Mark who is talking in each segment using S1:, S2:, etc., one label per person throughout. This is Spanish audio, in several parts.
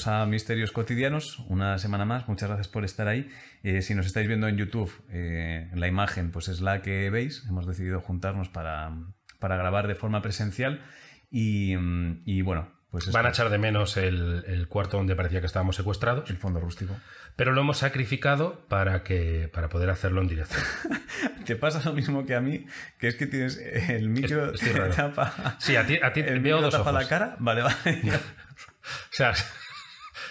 S1: bienvenidos a Misterios Cotidianos, una semana más, muchas gracias por estar ahí. Eh, si nos estáis viendo en YouTube, eh, la imagen pues es la que veis, hemos decidido juntarnos para, para grabar de forma presencial y, y bueno, pues
S2: Van a echar de menos el, el cuarto donde parecía que estábamos secuestrados,
S1: el fondo rústico.
S2: pero lo hemos sacrificado para, que, para poder hacerlo en directo.
S1: Te pasa lo mismo que a mí, que es que tienes el micro
S2: Estoy
S1: tapa,
S2: Sí, a ti, a ti
S1: el
S2: veo
S1: micro
S2: dos
S1: tapa
S2: ojos.
S1: la cara, vale, vale.
S2: O sea,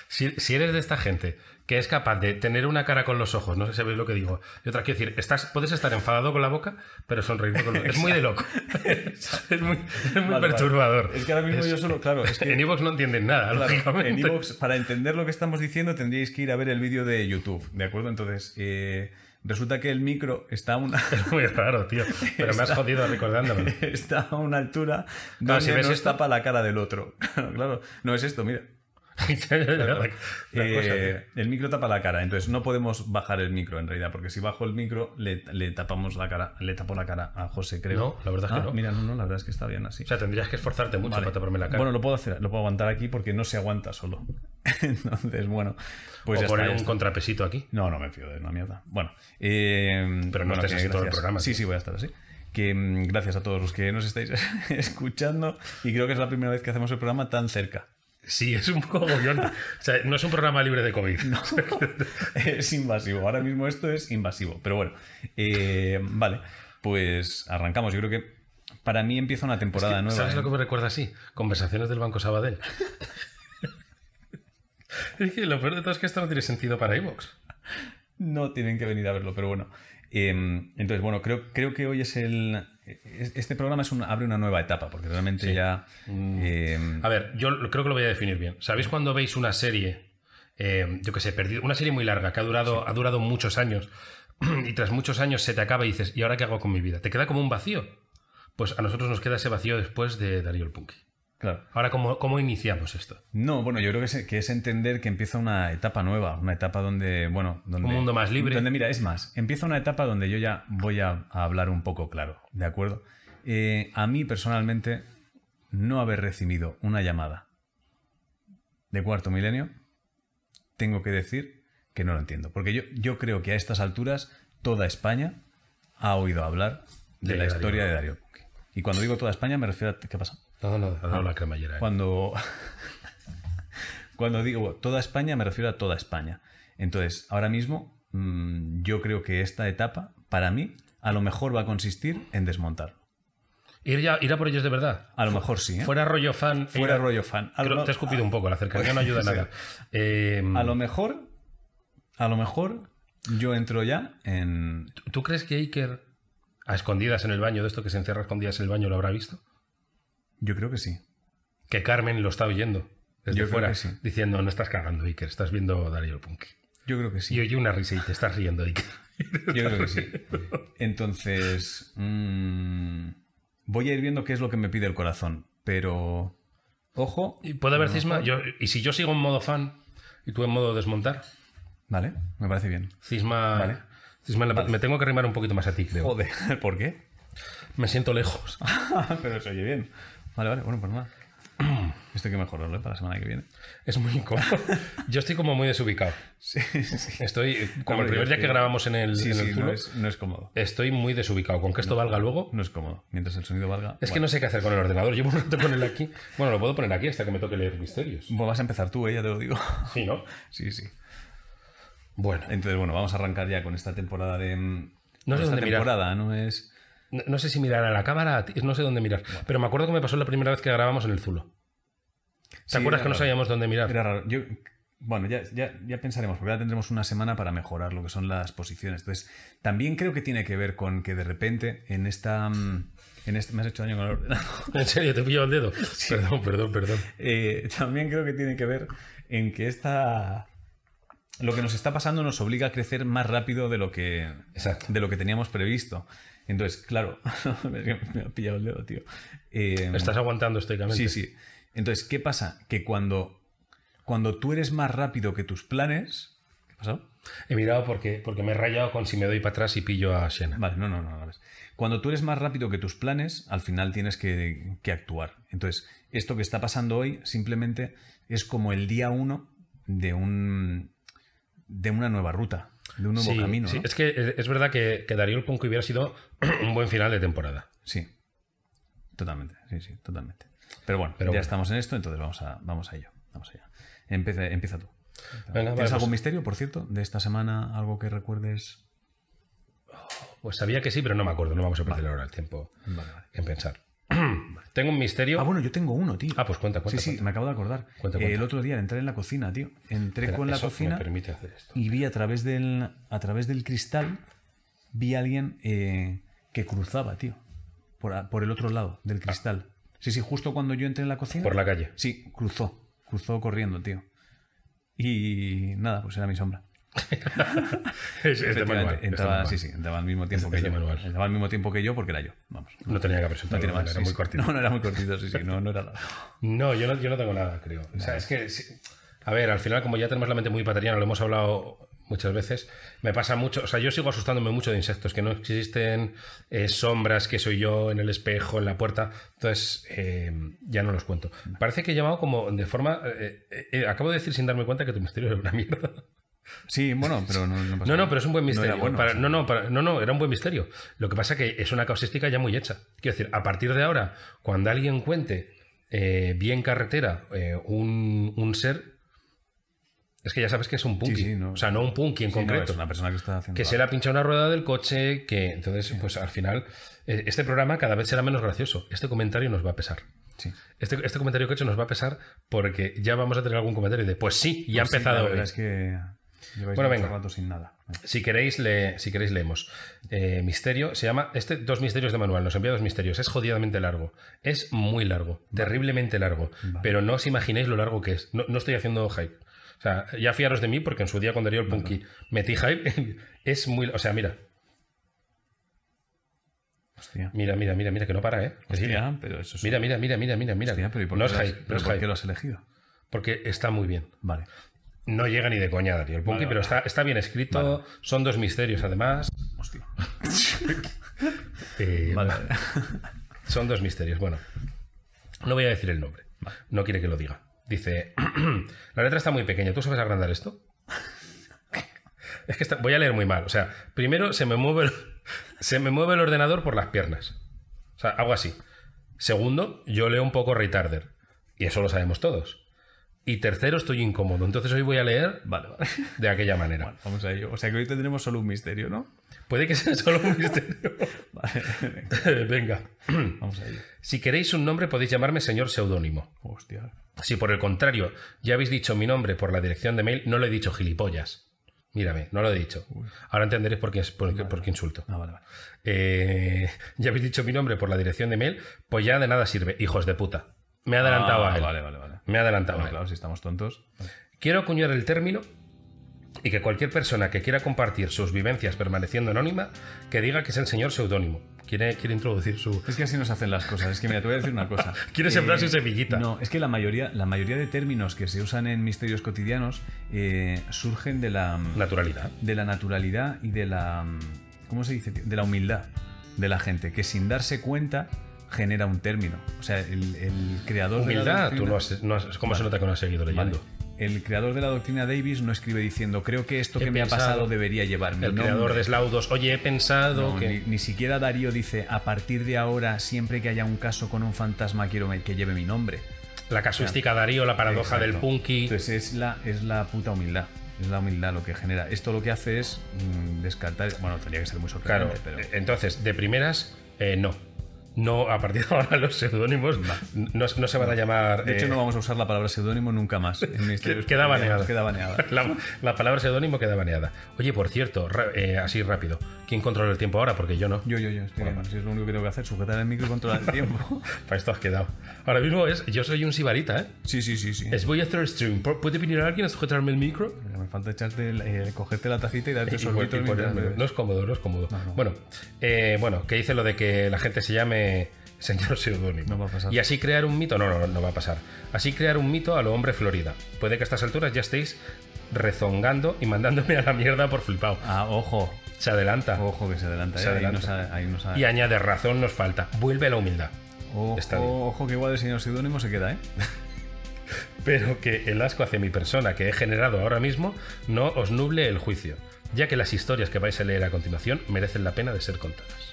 S2: si, si eres de esta gente que es capaz de tener una cara con los ojos, no sé si sabéis lo que digo, y otra, quiero decir, estás, puedes estar enfadado con la boca, pero sonreírte con los Es muy de loco. es muy, es muy
S1: Vale, vale.
S2: perturbador.
S1: Es que ahora mismo yo solo, claro, es que
S2: En Evox no entienden nada,
S1: Claro,
S2: lógicamente.
S1: en iVoox, para entender lo que estamos diciendo, tendríais que ir a ver el vídeo de YouTube, ¿de acuerdo? Entonces, eh, resulta que el micro está a una,
S2: Es muy raro, tío. Pero me has jodido recordándomelo.
S1: está a una altura
S2: Claro,
S1: donde
S2: ves
S1: nos
S2: esto-
S1: tapa la cara del otro. Claro, claro, no es esto, mira. Eh, el micro tapa la cara, entonces no podemos bajar el micro en realidad, porque si bajo el micro le, le tapamos la cara, le tapo la cara a José, creo.
S2: No, la verdad es que
S1: Ah,
S2: no.
S1: Mira, no, no, la verdad es que está bien así.
S2: O sea, tendrías que esforzarte mucho
S1: Vale.
S2: para taparme la cara.
S1: Bueno, lo puedo hacer, lo puedo aguantar aquí porque no se aguanta solo. Entonces, bueno, pues
S2: o
S1: ya
S2: poner
S1: está, ya
S2: un
S1: está.
S2: contrapesito aquí.
S1: No, no me fío de una mierda. Bueno, eh,
S2: Pero no
S1: bueno,
S2: estés
S1: que
S2: así todo el programa,
S1: Sí,
S2: tío.
S1: sí, voy a estar así. Que mm, gracias a todos los que nos estáis escuchando y creo que es la primera vez que hacemos el programa tan cerca.
S2: Sí, es un poco agobiante. O sea, no es un programa libre de COVID.
S1: es invasivo. Ahora mismo esto es invasivo. Pero bueno, eh, vale, pues arrancamos. Yo creo que para mí empieza una temporada nueva.
S2: ¿Sabes
S1: ¿eh?
S2: lo que me recuerda así? Conversaciones del Banco Sabadell. es que lo peor de todo es que esto no tiene sentido para Evox.
S1: No tienen que venir a verlo, pero bueno. Eh, entonces, bueno, creo, creo que hoy es el. Es- Este programa es un- abre una nueva etapa, porque realmente ya. eh,
S2: A ver, yo creo que lo voy a definir bien. ¿Sabéis cuando veis una serie, eh, yo que sé, perdido, una serie muy larga que ha durado, ha durado muchos años y tras muchos años se te acaba y dices, ¿y ahora qué hago con mi vida? Te queda como un vacío. Pues a nosotros nos queda ese vacío después de Darío el Punky.
S1: Claro.
S2: Ahora, ¿cómo, cómo iniciamos esto?
S1: No, bueno, yo creo que es, que es entender que empieza una etapa nueva, una etapa donde, bueno, donde...
S2: Un mundo más libre.
S1: Donde, mira, es más, empieza una etapa donde yo ya voy a, a hablar un poco claro, ¿de acuerdo? Eh, a mí, personalmente, no haber recibido una llamada de cuarto milenio, tengo que decir que no lo entiendo. Porque yo, yo creo que a estas alturas toda España ha oído hablar de,
S2: De
S1: la
S2: Darío.
S1: historia de Darío Puque. Y cuando digo toda España me refiero a... ¿Qué pasa?
S2: No, no, dado la cremallera. eh.
S1: Cuando, cuando digo toda España, me refiero a toda España. Entonces, ahora mismo, mm, yo creo que esta etapa, para mí, a lo mejor va a consistir en desmontar.
S2: Ir, ya, ir a por ellos de verdad.
S1: A lo mejor sí, ¿eh?
S2: Fuera rollo fan.
S1: Fuera
S2: ir
S1: rollo fan.
S2: Creo-
S1: lo,
S2: te he escupido un poco, la cercanía no ayuda
S1: Sí.
S2: nada. Eh,
S1: a lo mejor, a lo mejor, yo entro ya en...
S2: ¿Tú crees que Iker, a escondidas en el baño, de esto que se encierra a escondidas en el baño, lo habrá visto?
S1: Yo creo que sí.
S2: Que Carmen lo está oyendo desde
S1: Yo
S2: fuera,
S1: sí.
S2: diciendo, no estás cagando, Iker, estás viendo Darío el Punk.
S1: Yo creo que sí.
S2: Y oye una risa y te estás riendo, Iker.
S1: Yo creo que sí. Entonces, mm, voy a ir viendo qué es lo que me pide el corazón. Pero, ojo.
S2: ¿Y puede haber cisma? Yo, ¿Y si yo sigo en modo fan y tú en modo desmontar?
S1: Vale, me parece bien.
S2: Cisma...
S1: Vale.
S2: Cisma la- Me tengo que arrimar un poquito más a ti, creo.
S1: Joder, ¿por qué?
S2: Me siento lejos.
S1: Pero se oye bien. Vale, vale, bueno, pues nada. Esto hay que mejorarlo ¿eh? para la semana que viene.
S2: Es muy incómodo. Yo estoy como muy desubicado.
S1: Sí, sí.
S2: Estoy, como el primer día que grabamos en el,
S1: Sí,
S2: en el
S1: sí,
S2: Zulo,
S1: no es, no es cómodo.
S2: estoy muy desubicado. Con que esto valga luego,
S1: No es cómodo. Mientras el sonido valga.
S2: Es que no sé qué hacer con el ordenador. Llevo un rato con él aquí. Bueno, lo puedo poner aquí hasta que me toque leer misterios.
S1: Bueno, vas a empezar tú, ¿eh? ya te lo digo.
S2: Sí, ¿no?
S1: Sí, sí.
S2: Bueno,
S1: Entonces, bueno, vamos a arrancar ya con esta temporada de.
S2: No sé
S1: esta
S2: dónde mirar.
S1: temporada, no es.
S2: No, no sé si mirar a la cámara, no sé dónde mirar. Pero me acuerdo que me pasó la primera vez que grabamos en el Zulo. ¿Te
S1: Sí,
S2: acuerdas que no sabíamos dónde mirar?
S1: Era raro. Yo, bueno, ya, ya, ya pensaremos, porque ahora tendremos una semana para mejorar lo que son las posiciones. Entonces, también creo que tiene que ver con que de repente en esta. mm, En este, me has hecho daño con el ordenador.
S2: En serio, te pillo el dedo. Perdón, perdón, perdón.
S1: Eh, también creo que tiene que ver en que esta. Lo que nos está pasando nos obliga a crecer más rápido de lo que,
S2: Exacto.
S1: de lo que teníamos previsto. Entonces, claro, me ha pillado el dedo, tío. Eh,
S2: Estás aguantando estoicamente.
S1: Sí, sí. Entonces, ¿qué pasa? Que cuando, cuando tú eres más rápido que tus planes. ¿Qué ha pasado?
S2: He mirado porque, porque me he rayado con si me doy para atrás y pillo a Shena.
S1: Vale, no, no, no. Cuando tú eres más rápido que tus planes, al final tienes que, que actuar. Entonces, esto que está pasando hoy simplemente es como el día uno de un de una nueva ruta, de un nuevo
S2: Sí,
S1: camino.
S2: sí,
S1: ¿no?
S2: es que es- verdad que, que Darío el Punk hubiera sido un buen final de temporada.
S1: Sí, totalmente, sí, sí, totalmente. Pero bueno,
S2: Pero
S1: ya
S2: bueno.
S1: estamos en esto, entonces vamos a, vamos a ello. Vamos allá. Empieza, empieza tú.
S2: Venga,
S1: ¿Tienes
S2: vale,
S1: algún
S2: pues-
S1: misterio, por cierto, de esta semana? ¿Algo que recuerdes?
S2: Pues sabía que sí, pero no me acuerdo. No vamos a perder ahora el tiempo
S1: vale.
S2: en pensar. Tengo un misterio.
S1: Ah, bueno, yo tengo uno, tío.
S2: Ah, pues cuenta, cuenta.
S1: sí, sí,
S2: cuenta.
S1: me acabo de acordar.
S2: Cuenta,
S1: Eh,
S2: cuenta.
S1: el otro día al entrar en la cocina, tío. Entré
S2: Espera,
S1: con la cocina
S2: Me permite hacer esto.
S1: y vi a través del, a través del cristal, vi a alguien eh, que cruzaba, tío. Por, por el otro lado del cristal. Sí, sí, justo cuando yo entré en la cocina.
S2: Por la calle.
S1: Sí, cruzó. Cruzó corriendo, tío. Y nada, pues era mi sombra.
S2: Es, es de manual.
S1: entraba, sí, sí, entraba al mismo tiempo
S2: Es-
S1: que yo.
S2: manual.
S1: Entraba al mismo tiempo que yo porque era yo. Vamos.
S2: No tenía que haber
S1: No
S2: era
S1: sí,
S2: muy cortito.
S1: No, no era muy cortito, sí, sí. No, no era largo.
S2: No, yo no, yo no tengo nada, creo. O sea, es que. A ver, al final, como ya tenemos la mente muy pateriana, lo hemos hablado muchas veces, me pasa mucho. O sea, yo sigo asustándome mucho de insectos, que no existen eh, sombras, que soy yo en el espejo, en la puerta. Entonces, eh, ya no los cuento. Parece que he llamado como de forma. eh, acabo de decir sin darme cuenta que tu misterio era una mierda.
S1: Sí, bueno, pero no, no pasa
S2: No,
S1: nada.
S2: no, pero es un buen
S1: No
S2: misterio.
S1: bueno,
S2: Para-
S1: o sea.
S2: no, no, para- no, no, era un buen misterio. Lo que pasa que es una causística ya muy hecha. Quiero decir, a partir de ahora, cuando alguien cuente eh, bien carretera eh, un, un ser, es que ya sabes que es un punky.
S1: sí, no.
S2: O sea, no un punky en
S1: Sí, no,
S2: concreto.
S1: es una persona que está haciendo.
S2: que se le ha pinchado una rueda del coche, que entonces, pues al final, eh, este programa cada vez será menos gracioso. Este comentario nos va a pesar.
S1: Sí.
S2: Este, este comentario que he hecho nos va a pesar porque ya vamos a tener algún comentario de, pues sí, ya
S1: Pues
S2: ha empezado
S1: la verdad es que lleváis
S2: Bueno, venga.
S1: rato sin nada.
S2: Si queréis, le, si queréis leemos. Eh, misterio, se llama, este dos misterios de manual, nos envía dos misterios, es jodidamente largo, es muy largo, terriblemente largo, pero no os imaginéis lo largo que es, no, no estoy haciendo hype. O sea, ya fiaros de mí porque en su día cuando era el Punky metí hype, es muy, o sea, mira,
S1: Hostia.
S2: mira, mira, mira, mira, que no para, ¿eh?
S1: Hostia, pero eso es.
S2: Mira, mira, mira, mira, mira, mira.
S1: Hostia, pero ¿y por
S2: no
S1: qué
S2: es hype, no
S1: pero
S2: es
S1: ¿por
S2: hype,
S1: qué lo has elegido?
S2: porque está muy bien.
S1: Vale.
S2: No llega ni de coña, Darío, el Punky,
S1: Vale,
S2: pero está, está bien escrito, son dos misterios además.
S1: Hostia.
S2: Eh,
S1: Vale.
S2: Son dos misterios. Bueno, no voy a decir el nombre. No quiere que lo diga. Dice, la letra está muy pequeña. ¿Tú sabes agrandar esto? Es que está- voy a leer muy mal. O sea, primero se me mueve el, se me mueve el ordenador por las piernas. O sea, hago así. Segundo, yo leo un poco retarder. Y eso lo sabemos todos. Y tercero, estoy incómodo. Entonces hoy voy a leer
S1: Vale, vale.
S2: de aquella manera.
S1: Bueno, vamos a ello. O sea que hoy tendremos solo un misterio, ¿no?
S2: Puede que sea solo un misterio.
S1: Vale.
S2: Venga.
S1: vamos a ello.
S2: Si queréis un nombre, podéis llamarme señor seudónimo.
S1: Hostia.
S2: Si por el contrario ya habéis dicho mi nombre por la dirección de mail, no lo he dicho gilipollas. Mírame, no lo he dicho. Ahora entenderéis por qué, es- por qué- por qué insulto.
S1: Ah, vale, vale.
S2: Eh, ya habéis dicho mi nombre por la dirección de mail, pues ya de nada sirve, hijos de puta. Me he adelantado
S1: Ah,
S2: a él.
S1: Vale, vale, vale.
S2: Me he adelantado
S1: Claro,
S2: a él.
S1: claro, si estamos tontos.
S2: Quiero acuñar el término y que cualquier persona que quiera compartir sus vivencias permaneciendo anónima, que diga que es el señor seudónimo. Quiere, quiere introducir su...
S1: Es que así nos hacen las cosas. Es que mira, te voy a decir una cosa.
S2: Quiere sembrar su semillita.
S1: No, es que la mayoría, la mayoría de términos que se usan en misterios cotidianos eh, surgen de la,
S2: Naturalidad.
S1: de la naturalidad y de la. ¿Cómo se dice? De la humildad de la gente, que sin darse cuenta genera un término. O sea, el, el creador de la
S2: Humildad, tú
S1: doctrina-
S2: no has, no has- ¿cómo se nota que no has seguido
S1: Vale.
S2: leyendo?
S1: El creador de la doctrina Davis no escribe diciendo, creo que esto
S2: He
S1: que me ha pasado debería llevar mi
S2: El
S1: nombre".
S2: creador de Slaudos, oye, he pensado
S1: No,
S2: que...
S1: ni, ni siquiera Darío dice, a partir de ahora, siempre que haya un caso con un fantasma, quiero que lleve mi nombre.
S2: La casuística Darío, la paradoja
S1: Exacto.
S2: del punky.
S1: Entonces es la, es la puta humildad. Es la humildad lo que genera. Esto lo que hace es mm, descartar. Bueno, tendría que ser muy
S2: Claro,
S1: sorprendente, pero.
S2: eh, entonces, de primeras, eh, no. No, a partir de ahora los seudónimos no, no se van a llamar...
S1: De hecho,
S2: eh,
S1: no vamos a usar la palabra seudónimo nunca más. En
S2: Queda baneada.
S1: Queda baneada.
S2: La, la palabra seudónimo queda baneada. Oye, por cierto, eh, así rápido, ¿quién controla el tiempo ahora? Porque yo no.
S1: Yo, yo, yo. Estoy bien. Si es lo único que tengo que hacer, sujetar el micro y controlar el tiempo.
S2: Para esto has quedado. Ahora mismo es, yo soy un sibarita, ¿eh?
S1: sí, sí, sí, sí.
S2: Es voy a hacer stream. ¿Puede venir alguien a sujetarme el micro?
S1: Me falta echarte, el- eh, cogerte la tacita y darte
S2: Y
S1: bebes.
S2: no es cómodo, no es cómodo.
S1: no.
S2: Bueno, eh, bueno, que dice lo de que la gente se llame señor seudónimo.
S1: No va a pasar.
S2: Y así crear un mito, no, no, no va a pasar. Así crear un mito a lo hombre Florida. Puede que a estas alturas ya estéis rezongando y mandándome a la mierda por flipado.
S1: Ah, ojo.
S2: Se adelanta.
S1: Ojo que se adelanta.
S2: Se
S1: eh,
S2: adelanta.
S1: Ahí
S2: Y añade razón nos falta. Vuelve la humildad.
S1: Ojo,
S2: Está bien.
S1: ojo que igual el señor seudónimo se queda, ¿eh?
S2: pero que el asco hacia mi persona que he generado ahora mismo no os nuble el juicio, ya que las historias que vais a leer a continuación merecen la pena de ser contadas.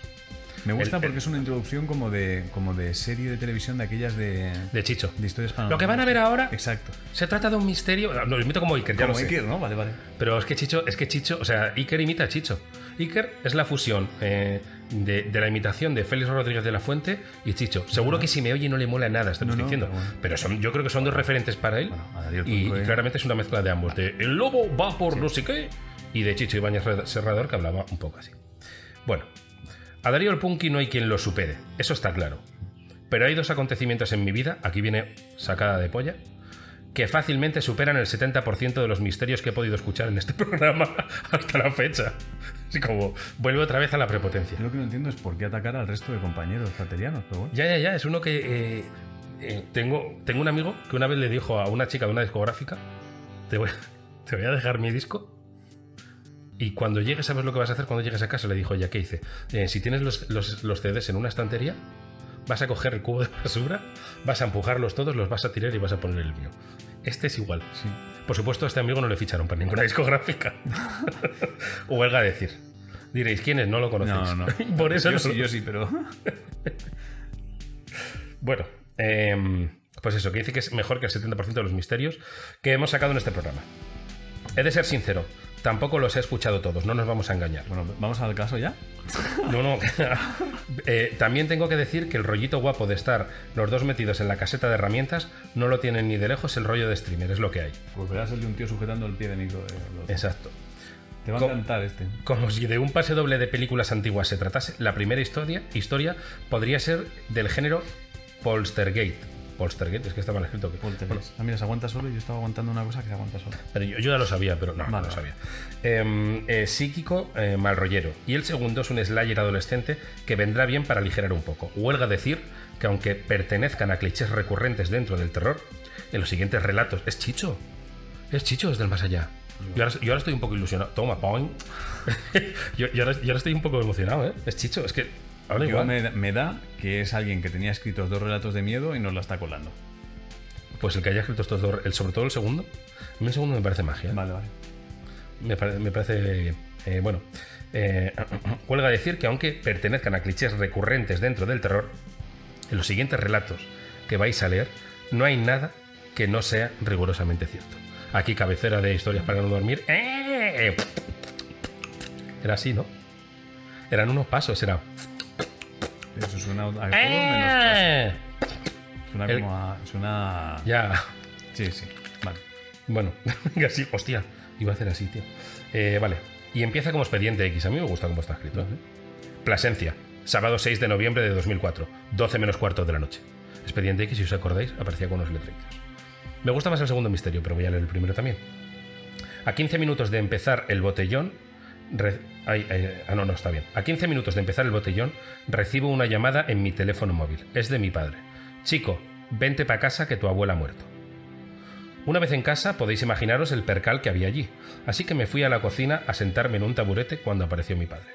S1: Me gusta
S2: El-
S1: porque
S2: el-
S1: es una introducción como de, como de serie de televisión de aquellas de,
S2: De Chicho.
S1: de historias para
S2: Lo que van a ver ahora
S1: Exacto.
S2: se trata de un misterio. Lo imito como Iker, ya
S1: Como
S2: lo sé.
S1: Iker, ¿no? Vale, vale.
S2: Pero es que Chicho, es que Chicho, o sea, Iker imita a Chicho. Iker es la fusión eh, de, de la imitación de Félix Rodríguez de la Fuente y Chicho. Seguro que si me oye no le mola nada, estamos
S1: No,
S2: diciendo.
S1: pero bueno.
S2: Pero son, yo creo que son dos referentes para él.
S1: Bueno,
S2: y
S1: eh.
S2: claramente es una mezcla de ambos. De El lobo va por no sé qué. Y de Chicho Ibáñez Serrador, que hablaba un poco así. Bueno, a Darío el Punky no hay quien lo supere. Eso está claro. Pero hay dos acontecimientos en mi vida, aquí viene sacada de polla, que fácilmente superan el 70% de los misterios que he podido escuchar en este programa hasta la fecha. Así como vuelve otra vez a la prepotencia.
S1: Lo que no entiendo es por qué atacar al resto de compañeros paterianos, pero bueno.
S2: Ya, ya, ya, es uno que... eh, eh, tengo, tengo un amigo que una vez le dijo a una chica de una discográfica, te voy, te voy a dejar mi disco. Y cuando llegues, ¿sabes lo que vas a hacer cuando llegues a casa? Le dijo, ya, ¿qué hice? Eh, si tienes los, los- los CDs en una estantería, vas a coger el cubo de basura, vas a empujarlos todos, los vas a tirar y vas a poner el mío. Este es igual.
S1: Sí.
S2: Por supuesto, a este amigo no le ficharon para ninguna discográfica. Huelga a decir. Diréis, ¿quién es? No lo conocéis.
S1: No, no.
S2: Por eso
S1: yo
S2: no
S1: sí,
S2: lo-
S1: yo sí, pero.
S2: Bueno, em, pues eso, que dice que es mejor que el 70% de los misterios que hemos sacado en este programa. He de ser sincero, tampoco los he escuchado todos, no nos vamos a engañar.
S1: Bueno, vamos al caso ya.
S2: No, no. Eh, también tengo que decir que el rollito guapo de estar los dos metidos en la caseta de herramientas no lo tienen ni de lejos el rollo de streamer, es lo que hay.
S1: Pues verás el de un tío sujetando el pie de micro. de los-
S2: Exacto.
S1: Te va a encantar este.
S2: Como si de un pase doble de películas antiguas se tratase, la primera historia, historia podría ser del género Polstergate. Polstergate, es que estaba mal escrito. que- bueno,
S1: Ah, mira, se aguanta solo y yo estaba aguantando una cosa que se aguanta solo.
S2: Pero yo, yo ya lo sabía, pero no, no lo sabía. Em, eh, psíquico, eh, malrollero. Y el segundo es un Slayer adolescente que vendrá bien para aligerar un poco. Huelga decir que aunque pertenezcan a clichés recurrentes dentro del terror, en los siguientes relatos es Chicho. Es Chicho, es del más allá. Yo ahora, yo ahora estoy un poco ilusionado. Toma, point. yo, yo ahora, yo ahora estoy un poco emocionado, ¿eh? Es Chicho, es que habla
S1: Yo
S2: igual.
S1: me, da- me da que es alguien que tenía escritos dos relatos de miedo y nos la está colando.
S2: Pues el que haya escrito estos dos, el, sobre todo el segundo, a mí el segundo me parece magia. ¿eh?
S1: Vale, vale.
S2: Me, pare- me parece bien. Eh, bueno, eh, huelga decir que aunque pertenezcan a clichés recurrentes dentro del terror, en los siguientes relatos que vais a leer no hay nada que no sea rigurosamente cierto. Aquí cabecera de historias para no dormir. ¡Eh! Era así, ¿no? Eran unos pasos, era...
S1: Eso suena a todo menos.
S2: ¡Eh!
S1: Suena
S2: El-
S1: como a. Suena.
S2: Ya.
S1: Sí, sí. Vale.
S2: Bueno, sí, hostia, iba a hacer así, tío. Eh, vale, y empieza como expediente X. A mí me gusta cómo está escrito. ¿eh? Plasencia, sábado 6 de noviembre de 2004, 12 menos cuarto de la noche. Expediente X, si os acordáis, aparecía con unos letreritos. Me gusta más el segundo misterio, pero voy a leer el primero también. A 15 minutos de empezar el botellón. Ah, no, no, está bien. A 15 minutos de empezar el botellón, recibo una llamada en mi teléfono móvil. Es de mi padre. Chico, vente para casa que tu abuela ha muerto. Una vez en casa podéis imaginaros el percal que había allí, así que me fui a la cocina a sentarme en un taburete cuando apareció mi padre.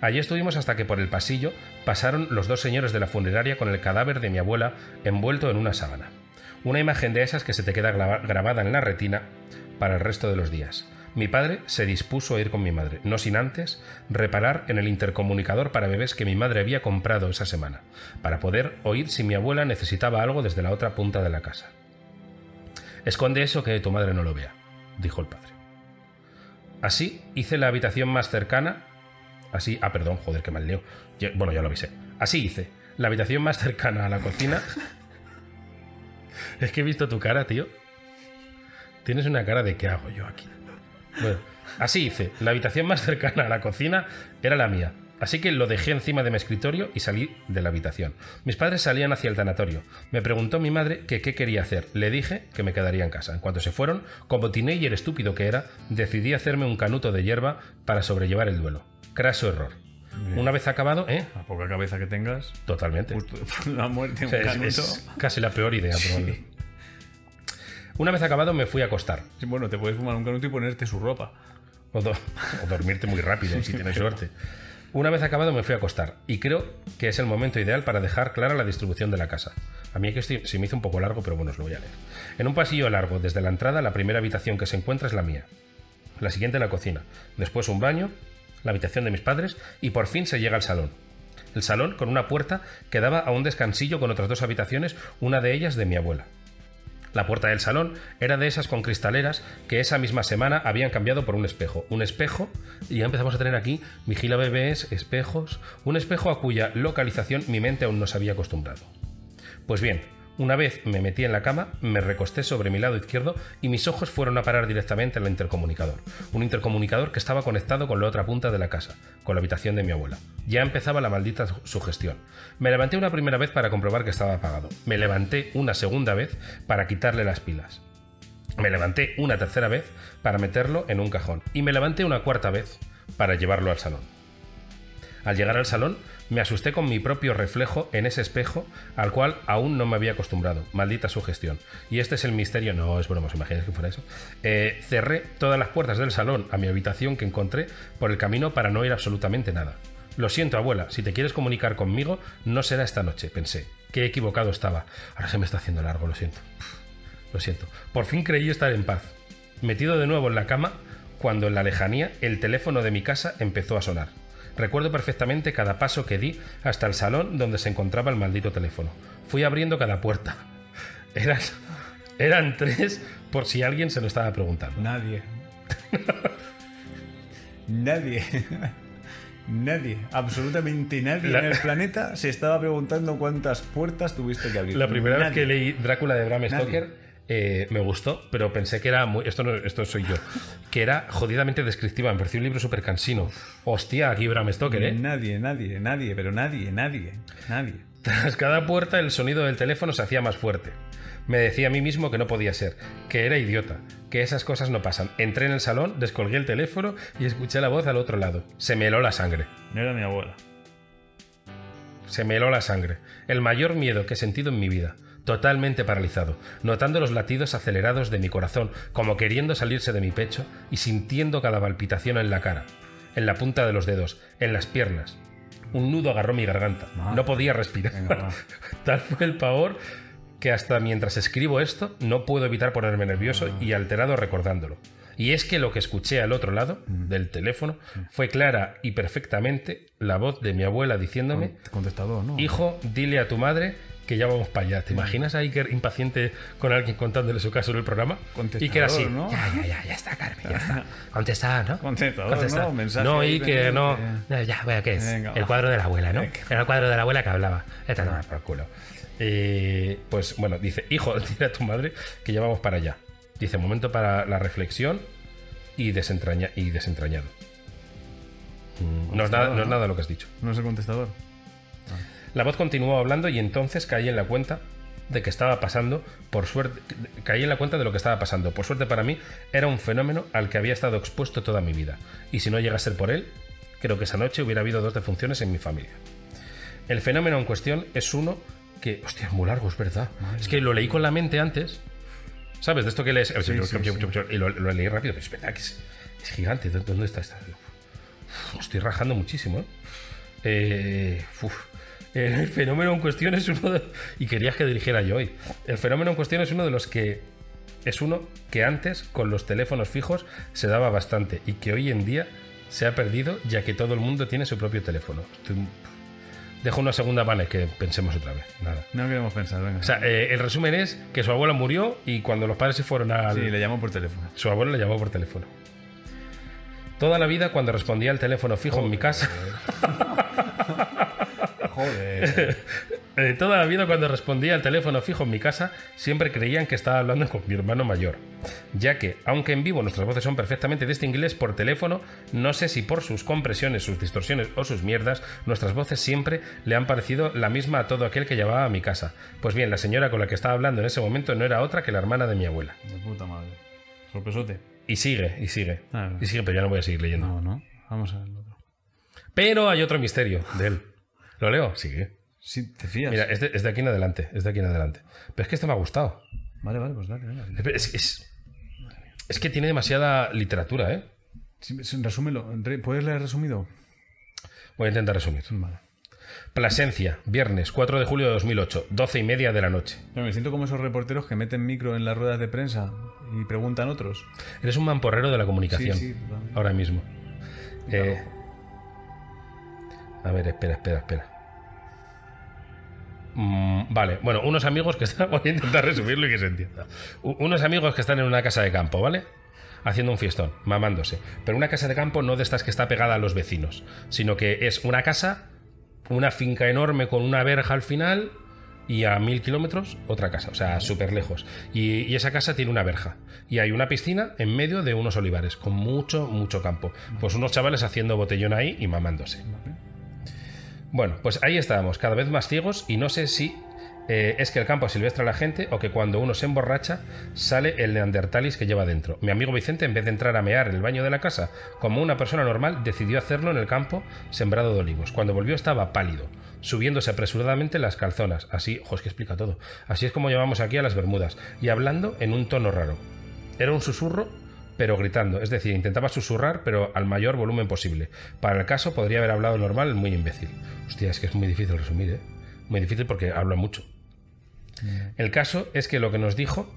S2: Allí estuvimos hasta que por el pasillo pasaron los dos señores de la funeraria con el cadáver de mi abuela envuelto en una sábana. Una imagen de esas que se te queda graba- grabada en la retina para el resto de los días. Mi padre se dispuso a ir con mi madre, no sin antes reparar en el intercomunicador para bebés que mi madre había comprado esa semana, para poder oír si mi abuela necesitaba algo desde la otra punta de la casa. Esconde eso que tu madre no lo vea, dijo el padre. Así hice la habitación más cercana. Así, ah, perdón, joder, que mal leo. Bueno, ya lo avisé. Así hice la habitación más cercana a la cocina. es que he visto tu cara, tío. Tienes una cara de ¿qué hago yo aquí? Bueno, así hice. La habitación más cercana a la cocina era la mía. Así que lo dejé encima de mi escritorio y salí de la habitación. Mis padres salían hacia el tanatorio. Me preguntó mi madre que qué quería hacer. Le dije que me quedaría en casa. En cuanto se fueron, como teenager estúpido que era, decidí hacerme un canuto de hierba para sobrellevar el duelo. Craso error. Una vez acabado, ¿eh?
S1: A poca cabeza que tengas,
S2: Totalmente.
S1: justo la muerte,
S2: O
S1: un
S2: sea, es-
S1: canuto.
S2: es casi la peor idea, probablemente. Una vez acabado me fui a acostar.
S1: Bueno, te puedes fumar un canuto y ponerte su ropa.
S2: O, do- o dormirte muy rápido si tienes suerte. Una vez acabado me fui a acostar y creo que es el momento ideal para dejar clara la distribución de la casa. A mí es que estoy- se me hizo un poco largo, pero bueno, os lo voy a leer. En un pasillo largo, desde la entrada, la primera habitación que se encuentra es la mía. La siguiente la cocina. Después un baño, la habitación de mis padres y por fin se llega al salón. El salón con una puerta que daba a un descansillo con otras dos habitaciones, una de ellas de mi abuela. La puerta del salón era de esas con cristaleras que esa misma semana habían cambiado por un espejo. Un espejo, y ya empezamos a tener aquí vigila bebés, espejos, un espejo a cuya localización mi mente aún no se había acostumbrado. Pues bien, una vez me metí en la cama, me recosté sobre mi lado izquierdo y mis ojos fueron a parar directamente al intercomunicador. Un intercomunicador que estaba conectado con la otra punta de la casa, con la habitación de mi abuela. Ya empezaba la maldita su- sugestión. Me levanté una primera vez para comprobar que estaba apagado. Me levanté una segunda vez para quitarle las pilas. Me levanté una tercera vez para meterlo en un cajón. Y me levanté una cuarta vez para llevarlo al salón. Al llegar al salón, me asusté con mi propio reflejo en ese espejo al cual aún no me había acostumbrado. Maldita sugestión. Y este es el misterio. No, es broma, ¿os imagináis que fuera eso? Eh, cerré todas las puertas del salón a mi habitación que encontré por el camino para no oír absolutamente nada. Lo siento, abuela, si te quieres comunicar conmigo, no será esta noche, pensé. Qué equivocado estaba. Ahora se me está haciendo largo, lo siento. Lo siento. Por fin creí estar en paz. Metido de nuevo en la cama, cuando en la lejanía el teléfono de mi casa empezó a sonar. Recuerdo perfectamente cada paso que di hasta el salón donde se encontraba el maldito teléfono. Fui abriendo cada puerta. Eran, eran tres por si alguien se lo estaba preguntando.
S1: Nadie. nadie. Nadie, absolutamente nadie
S2: La-
S1: en el planeta se estaba preguntando cuántas puertas tuviste que abrir.
S2: La primera vez que leí Drácula de Bram. Stoker eh, me gustó, pero pensé que era muy. Esto, no, esto soy yo. Que era jodidamente descriptiva. Me pareció un libro súper cansino. Hostia, aquí Bram Stoker, ¿eh?
S1: Nadie, nadie, nadie, pero nadie, nadie, nadie.
S2: Tras cada puerta el sonido del teléfono se hacía más fuerte. Me decía a mí mismo que no podía ser, que era idiota, que esas cosas no pasan. Entré en el salón, descolgué el teléfono y escuché la voz al otro lado. Se me heló la sangre.
S1: No era mi abuela.
S2: Se me heló la sangre. El mayor miedo que he sentido en mi vida. Totalmente paralizado, notando los latidos acelerados de mi corazón, como queriendo salirse de mi pecho y sintiendo cada palpitación en la cara, en la punta de los dedos, en las piernas. Un nudo agarró mi garganta.
S1: Madre.
S2: No podía respirar.
S1: Venga.
S2: Tal fue el pavor que hasta mientras escribo esto no puedo evitar ponerme nervioso y alterado recordándolo. Y es que lo que escuché al otro lado del teléfono fue clara y perfectamente la voz de mi abuela diciéndome,
S1: Contestador, ¿no?
S2: hijo, dile a tu madre que ya vamos para allá. ¿Te imaginas ahí que impaciente con alguien contándole su caso en el programa? Y que era así,
S1: ¿no?
S2: ya, ya, ya, ya está, Carmen, ya está. Contesta, ¿no?
S1: Contestador,
S2: Contesta.
S1: ¿no? Mensaje
S2: No, y
S1: ahí
S2: que
S1: pendiente.
S2: no. Ya, bueno, ¿qué es?
S1: Venga,
S2: el cuadro de la abuela, ¿no?
S1: Venga.
S2: Era el cuadro de la abuela que hablaba. Esta no por culo. Eh, pues bueno, dice, hijo, dile a tu madre que ya vamos para allá. Dice, momento para la reflexión y, desentraña y desentrañado. Mm, No es, nada, no es nada lo que has dicho.
S1: No es el contestador.
S2: La voz continuó hablando y entonces caí en la cuenta de que estaba pasando, por suerte, caí en la cuenta de lo que estaba pasando. Por suerte para mí, era un fenómeno al que había estado expuesto toda mi vida. Y si no llega a ser por él, creo que esa noche hubiera habido dos defunciones en mi familia. El fenómeno en cuestión es uno que, hostia, es muy largo, es verdad. Es que lo leí con la mente antes. ¿Sabes? De esto que lees.
S1: sí, sí.
S2: Y lo, lo leí rápido, pero es verdad que es, es gigante. ¿Dónde está esta? Estoy rajando muchísimo, ¿eh? Eh, uf. El fenómeno en cuestión es uno de... Y querías que dirigiera yo hoy. El fenómeno en cuestión es uno de los que... Es uno que antes, con los teléfonos fijos, se daba bastante y que hoy en día se ha perdido ya que todo el mundo tiene su propio teléfono. Estoy- Dejo una segunda vale que pensemos otra vez. Nada.
S1: No queremos pensar, venga.
S2: O sea, eh, el resumen es que su abuela murió y cuando los padres se fueron al...
S1: sí, le llamo por teléfono.
S2: Su abuelo le llamó por teléfono. Toda la vida, cuando respondía al teléfono fijo en mi casa,
S1: Joder.
S2: eh, toda la vida cuando respondía al teléfono fijo en mi casa, siempre creían que estaba hablando con mi hermano mayor. Ya que, aunque en vivo nuestras voces son perfectamente distinguibles por teléfono, no sé si por sus compresiones, sus distorsiones o sus mierdas, nuestras voces siempre le han parecido la misma a todo aquel que llamaba a mi casa. Pues bien, la señora con la que estaba hablando en ese momento no era otra que la hermana de mi abuela.
S1: De puta madre. Sorpresote.
S2: Y sigue, y sigue.
S1: Claro.
S2: Y sigue, pero ya no voy a seguir leyendo.
S1: No, no. Vamos a ver el otro.
S2: Pero hay otro misterio de él. ¿Lo leo? Sigue.
S1: Sí, te fías.
S2: Mira, es de, es de aquí en adelante. Es de aquí en adelante. Pero es que este me ha gustado.
S1: Vale, vale, pues dale, dale.
S2: Es, es- es que tiene demasiada literatura, ¿eh?
S1: Sí, resúmelo. Re- ¿Puedes leer resumido?
S2: Voy a intentar resumir.
S1: Vale.
S2: Plasencia, viernes 4 de julio de 2008, 12 y media de la noche.
S1: Yo me siento como esos reporteros que meten micro en las ruedas de prensa y preguntan otros.
S2: Eres un mamporrero de la comunicación.
S1: Sí, sí, totalmente.
S2: ahora mismo. Eh, a ver, espera, espera, espera. Mm, vale, bueno, unos amigos que están. Voy a intentar resumirlo y que se entienda. Unos amigos que están en una casa de campo, ¿vale? Haciendo un fiestón, mamándose. Pero una casa de campo no de estas que está pegada a los vecinos, sino que es una casa, una finca enorme con una verja al final y a mil kilómetros otra casa, o sea, súper lejos. Y, y esa casa tiene una verja. Y hay una piscina en medio de unos olivares, con mucho, mucho campo. Pues unos chavales haciendo botellón ahí y mamándose. Bueno, pues ahí estábamos, cada vez más ciegos y no sé si eh, es que el campo silvestre a la gente o que cuando uno se emborracha sale el neandertalis que lleva dentro. Mi amigo Vicente, en vez de entrar a mear el baño de la casa como una persona normal, decidió hacerlo en el campo sembrado de olivos. Cuando volvió estaba pálido, subiéndose apresuradamente las calzonas. Así, ojo, es que explica todo. Así es como llamamos aquí a las Bermudas. Y hablando en un tono raro. Era un susurro pero gritando. Es decir, intentaba susurrar, pero al mayor volumen posible. Para el caso, podría haber hablado normal, muy imbécil. Hostia, es que es muy difícil resumir, ¿eh? Muy difícil porque habla mucho. El caso es que lo que nos dijo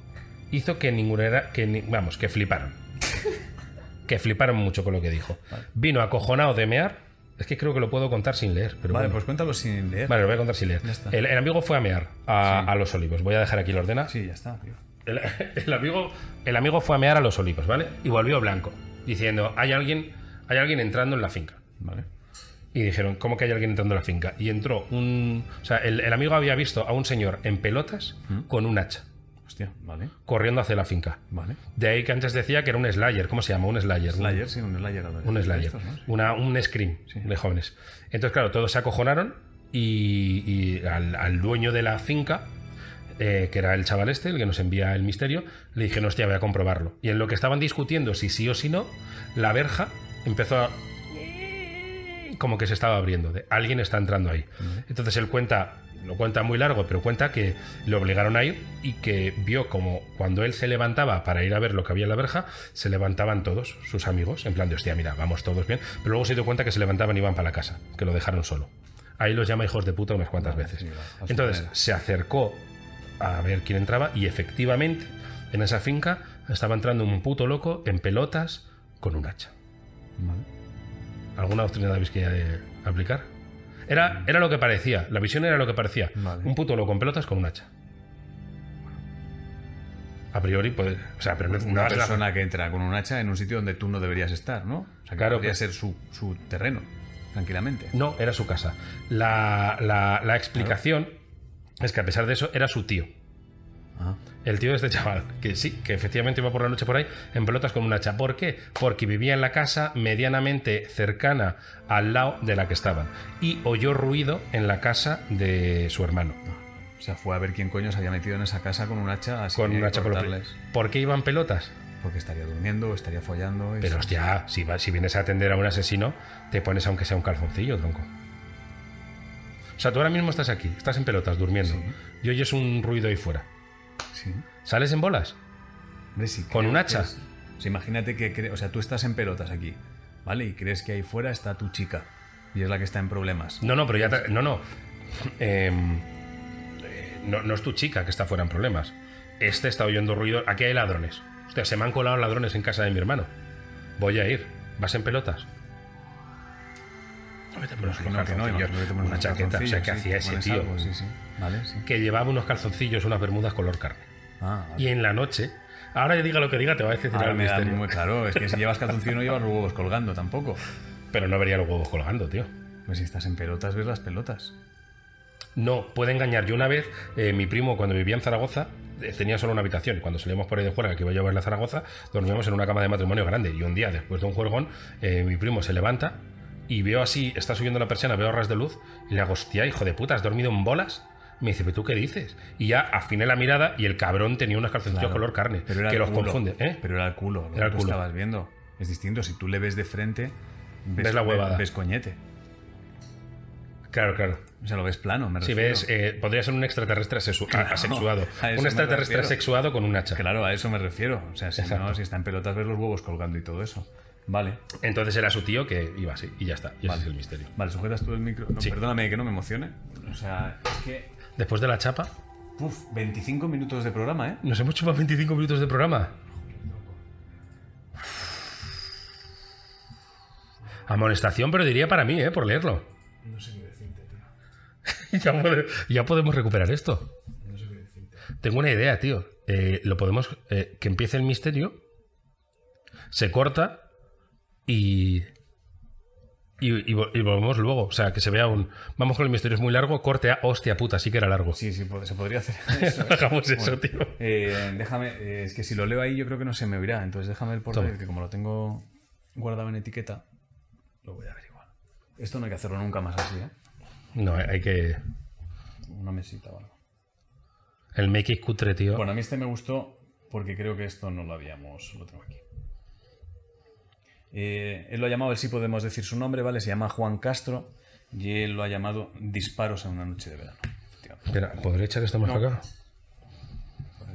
S2: hizo que ninguna era. Que, ni- vamos, que fliparon. que fliparon mucho con lo que dijo. Vino acojonado de mear. Es que creo que lo puedo contar sin leer, pero
S1: Vale,
S2: bueno.
S1: pues cuéntalo sin leer.
S2: Vale, lo voy a contar sin leer. El, el amigo fue a mear a, a los olivos. Voy a dejar aquí la ordena.
S1: Sí, ya está, tío.
S2: El, el amigo, el amigo fue a mear a los olivos, ¿vale? Y volvió blanco, diciendo, hay alguien, hay alguien entrando en la finca.
S1: Vale.
S2: Y dijeron, ¿cómo que hay alguien entrando en la finca? Y entró un... O sea, el, el amigo había visto a un señor en pelotas con un hacha,
S1: Hostia, vale.
S2: corriendo hacia la finca.
S1: Vale.
S2: De ahí que antes decía que era un slayer. ¿Cómo se llama? Un slayer. Un-
S1: Slayer, sí, un Slayer. ahora.
S2: Un slayer.
S1: Estos, ¿no? Sí.
S2: Una, un scream de jóvenes. Entonces, claro, todos se acojonaron y, y al, al dueño de la finca, eh, que era el chaval este, el que nos envía el misterio, le dije, hostia, voy a comprobarlo. Y en lo que estaban discutiendo si sí o si no, la verja empezó a... como que se estaba abriendo, de alguien está entrando ahí. Entonces él cuenta, lo cuenta muy largo, pero cuenta que le obligaron a ir y que vio como cuando él se levantaba para ir a ver lo que había en la verja, se levantaban todos sus amigos, en plan de, hostia, mira, vamos todos bien, pero luego se dio cuenta que se levantaban y iban para la casa, que lo dejaron solo. Ahí los llama hijos de puta unas cuantas veces. Entonces se acercó a ver quién entraba y efectivamente en esa finca estaba entrando un puto loco en pelotas con un hacha.
S1: Vale.
S2: ¿Alguna doctrina habéis que aplicar? Era, era lo que parecía, la visión era lo que parecía.
S1: Vale.
S2: Un puto loco en pelotas con un hacha. A priori, pues, o sea, pero no, no
S1: Una
S2: la-
S1: persona que entra con un hacha en un sitio donde tú no deberías estar, ¿no? O sea, que
S2: Claro,
S1: podría
S2: pues-
S1: ser su, su terreno, tranquilamente.
S2: No, era su casa. La, la- la explicación es que a pesar de eso era su tío.
S1: Ah,
S2: El tío de este chaval, que sí, que efectivamente iba por la noche por ahí en pelotas con un hacha. ¿Por qué? Porque vivía en la casa medianamente cercana al lado de la que estaban. Y oyó ruido en la casa de su hermano.
S1: o sea, fue a ver quién coño se había metido en esa casa con un hacha así
S2: Con un hacha
S1: cortarles.
S2: ¿Por qué iban pelotas?
S1: Porque estaría durmiendo, estaría follando. y
S2: Pero hostia, si, va- si vienes a atender a un asesino, te pones aunque sea un calzoncillo, tronco. O sea, tú ahora mismo estás aquí, estás en pelotas, durmiendo.
S1: Sí.
S2: Y oyes un ruido ahí fuera.
S1: Sí.
S2: ¿Sales en bolas?
S1: Hombre,
S2: ¿Con un hacha?
S1: es- o sea, imagínate que, o sea, tú estás en pelotas aquí, ¿vale? Y crees que ahí fuera está tu chica y es la que está en problemas.
S2: No, no, pero ya. te- no, no. Em, eh, no. No es tu chica que está fuera en problemas. Este está oyendo ruido. Aquí hay ladrones. Hostia, se me han colado ladrones en casa de mi hermano. Voy a ir. ¿Vas en pelotas? No, una
S1: unos
S2: chaqueta. O sea, que
S1: sí,
S2: hacía ese tío.
S1: algo, sí, sí. Vale, sí.
S2: Que llevaba unos calzoncillos, unas bermudas color carne.
S1: Ah, vale.
S2: Y en la noche. Ahora ya diga lo que diga, te va a decir
S1: Ahora
S2: el misterio.
S1: muy claro, es que si llevas calzoncillo no llevas los huevos colgando tampoco.
S2: Pero no vería los huevos colgando, tío.
S1: Pues si estás en pelotas, ves las pelotas.
S2: No, puede engañar. Yo una vez, eh, mi primo, cuando vivía en Zaragoza, eh, tenía solo una habitación. Cuando salíamos por ahí de juerga, que iba yo a verla a Zaragoza, dormíamos en una cama de matrimonio grande. Y un día, después de un juergón, eh, mi primo se levanta y veo así, está subiendo la persiana, veo ras de luz, y le hago, hostia, hijo de puta, ¿has dormido en bolas? Me dice, ¿pero tú qué dices? Y ya afiné la mirada y el cabrón tenía unos calzoncillos
S1: Claro.
S2: color carne,
S1: Pero era
S2: que
S1: el
S2: los
S1: culo.
S2: confunde. ¿eh?
S1: Pero era el culo, lo
S2: Era el
S1: que tú
S2: culo.
S1: estabas viendo. Es distinto, si tú le ves de frente, ves,
S2: Ves la huevada.
S1: Ves coñete.
S2: Claro, claro.
S1: O sea, lo ves plano, me
S2: Si
S1: refiero.
S2: ves, eh, podría ser un extraterrestre
S1: Claro,
S2: asexuado. Un extraterrestre asexuado con un hacha.
S1: Claro, a eso me refiero. O sea, si no, si está en pelotas, ves los huevos colgando y todo eso. Vale.
S2: Entonces era su tío que iba así y ya está. Y ese es el misterio.
S1: Vale, sujetas tú el micro. No,
S2: Sí.
S1: Perdóname que no me emocione. O sea, es que.
S2: Después de la chapa,
S1: Uf, 25 minutos de programa, ¿eh?
S2: nos hemos chupado 25 minutos de programa. Amonestación, pero diría para mí, ¿eh? Por leerlo.
S1: No sé qué decirte, tío.
S2: ya, pode- ya podemos recuperar esto.
S1: No sé qué decirte.
S2: Tengo una idea, tío. Eh, lo podemos. eh, que empiece el misterio, se corta y. Y, y vol- y volvemos luego. O sea, que se vea un. Vamos con el misterio, es muy largo, corte a. Hostia puta, sí que era largo.
S1: Sí, sí, se podría hacer eso. ¿eh?
S2: Hagamos eso,
S1: Bueno,
S2: tío.
S1: eh, déjame, eh, es que si lo leo ahí yo creo que no se me oirá. Entonces déjame el portal, que como lo tengo guardado en etiqueta, lo voy a averiguar. Esto no hay que hacerlo nunca más así, ¿eh?
S2: No, hay que.
S1: Una mesita o algo.
S2: El make it cutre, tío.
S1: Bueno, a mí este me gustó porque creo que esto no lo habíamos. Lo tengo aquí. Eh, él lo ha llamado, él sí podemos decir su nombre, ¿vale? Se llama Juan Castro y él lo ha llamado Disparos en una noche de verano.
S2: Espera, ¿podré echar esto más
S1: No.
S2: acá?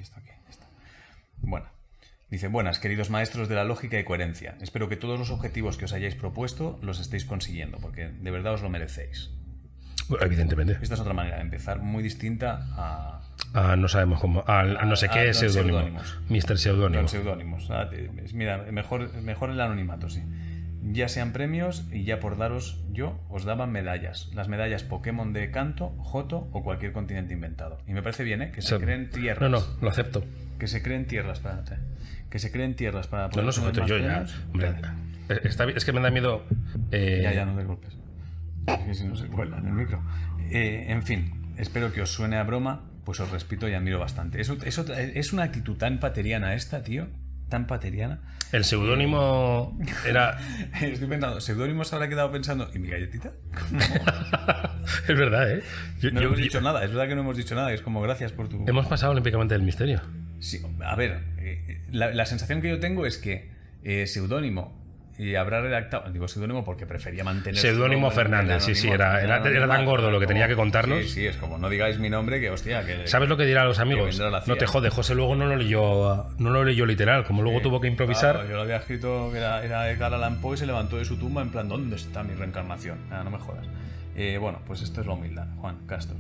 S1: Está, aquí, está. Bueno. Dice, buenas, queridos maestros de la lógica y coherencia. Espero que todos los objetivos que os hayáis propuesto los estéis consiguiendo, porque de verdad os lo merecéis.
S2: Bueno, Evidentemente.
S1: Esta es otra manera de empezar, muy distinta a,
S2: No sabemos cómo. No sé qué seudónimo. Mr. Seudónimo.
S1: Seudónimos. Ah, Mira, mejor, mejor el anonimato, sí. Ya sean premios y ya por daros yo os daban medallas. Las medallas Pokémon de Canto, Joto o cualquier continente inventado. Y me parece bien, ¿eh? Que se
S2: O sea,
S1: creen tierras.
S2: No, no, lo acepto.
S1: Que se creen tierras para... Que se creen tierras para
S2: No,
S1: poder
S2: no,
S1: tener
S2: sujeto
S1: más
S2: yo ya. Hombre, eh, está es que me da miedo. eh,
S1: Ya, ya, no te golpes. Es que si no se cuela en el micro. Eh, en fin, espero que os suene a broma, pues os respeto y admiro bastante. Eso, eso es una actitud tan pateriana esta, tío. Tan pateriana.
S2: El seudónimo era.
S1: Estoy pensando, ¿seudónimos habrá quedado pensando? ¿Y mi galletita?
S2: es verdad, ¿eh? Yo-
S1: No
S2: yo-
S1: hemos
S2: yo-
S1: dicho nada, es verdad que no hemos dicho nada. Es como gracias por tu.
S2: Hemos pasado olímpicamente del misterio.
S1: Sí, a ver, eh, la, la sensación que yo tengo es que eh, seudónimo y habrá redactado, digo seudónimo porque prefería mantener.
S2: Seudónimo Fernández, sí, sí, era-
S1: el
S2: era- era tan gordo lo que tenía que
S1: como-
S2: contarnos.
S1: Sí, sí, es como no digáis mi nombre que hostia, que.
S2: ¿Sabes lo que dirán los amigos? No te
S1: CIA.
S2: jode, José luego no lo leyó, no lo leyó literal, como luego tuvo que improvisar.
S1: Claro, yo lo había escrito que era, era Edgar Allan Poe y se levantó de su tumba en plan, ¿dónde está mi reencarnación? Ah, no me jodas. Eh, bueno, pues esto es la humildad, Juan Castro.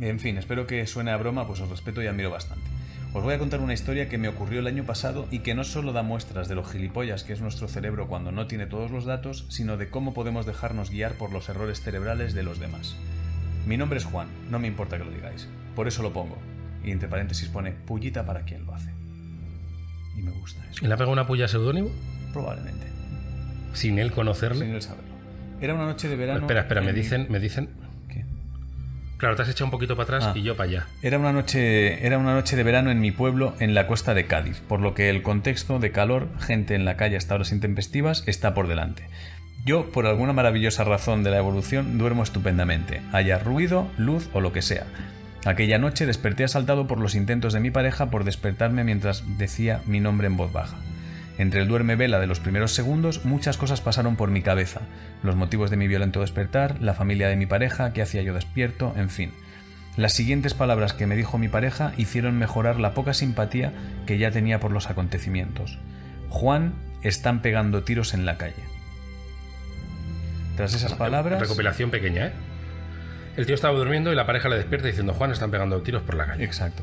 S1: En fin, espero que suene a broma, pues os respeto y admiro bastante. Os voy a contar una historia que me ocurrió el año pasado y que no solo da muestras de lo gilipollas que es nuestro cerebro cuando no tiene todos los datos, sino de cómo podemos dejarnos guiar por los errores cerebrales de los demás. Mi nombre es Juan, no me importa que lo digáis, por eso lo pongo. Y entre paréntesis pone pullita para quien lo hace. Y me gusta eso.
S2: ¿Y le ha pegado una puya seudónimo?
S1: Probablemente,
S2: Sin él conocerle.
S1: sin él saberlo. Era una noche de verano.
S2: espera, espera, me dicen, me dicen. Claro, te has echado un poquito para atrás
S1: Ah.
S2: y yo para allá.
S1: Era una, noche, era una noche de verano en mi pueblo, en la costa de Cádiz, por lo que el contexto de calor, gente en la calle hasta horas intempestivas, está por delante. Yo, por alguna maravillosa razón de la evolución, duermo estupendamente, haya ruido, luz o lo que sea. Aquella noche desperté asaltado por los intentos de mi pareja por despertarme mientras decía mi nombre en voz baja. Entre el duerme vela de los primeros segundos, muchas cosas pasaron por mi cabeza. Los motivos de mi violento despertar, la familia de mi pareja, qué hacía yo despierto, en fin. Las siguientes palabras que me dijo mi pareja hicieron mejorar la poca simpatía que ya tenía por los acontecimientos. Juan, están pegando tiros en la calle. Tras esas palabras...
S2: Recopilación pequeña, ¿eh? El tío estaba durmiendo y la pareja le despierta diciendo, Juan, están pegando tiros por la calle.
S1: Exacto.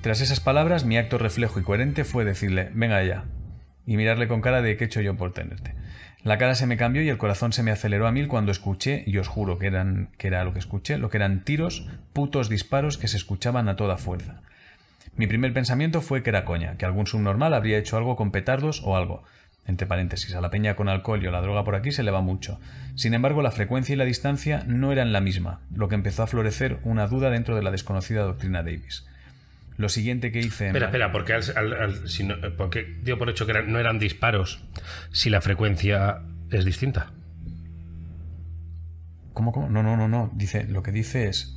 S1: Tras esas palabras, mi acto reflejo y coherente fue decirle, venga ya, y mirarle con cara de qué he hecho yo por tenerte. La cara se me cambió y el corazón se me aceleró a mil cuando escuché, y os juro que, eran, que era lo que escuché, lo que eran tiros, putos disparos que se escuchaban a toda fuerza. Mi primer pensamiento fue que era coña, que algún subnormal habría hecho algo con petardos o algo. Entre paréntesis, a la peña con alcohol y o la droga por aquí se le va mucho. Sin embargo, la frecuencia y la distancia no eran la misma, lo que empezó a florecer una duda dentro de la desconocida doctrina Davis. Lo siguiente que hice...
S2: Espera, espera, porque, al, al- al- si no, porque dio por hecho que eran- no eran disparos si la frecuencia es distinta.
S1: ¿Cómo, cómo? No, no, no, no. Dice, lo que dice es...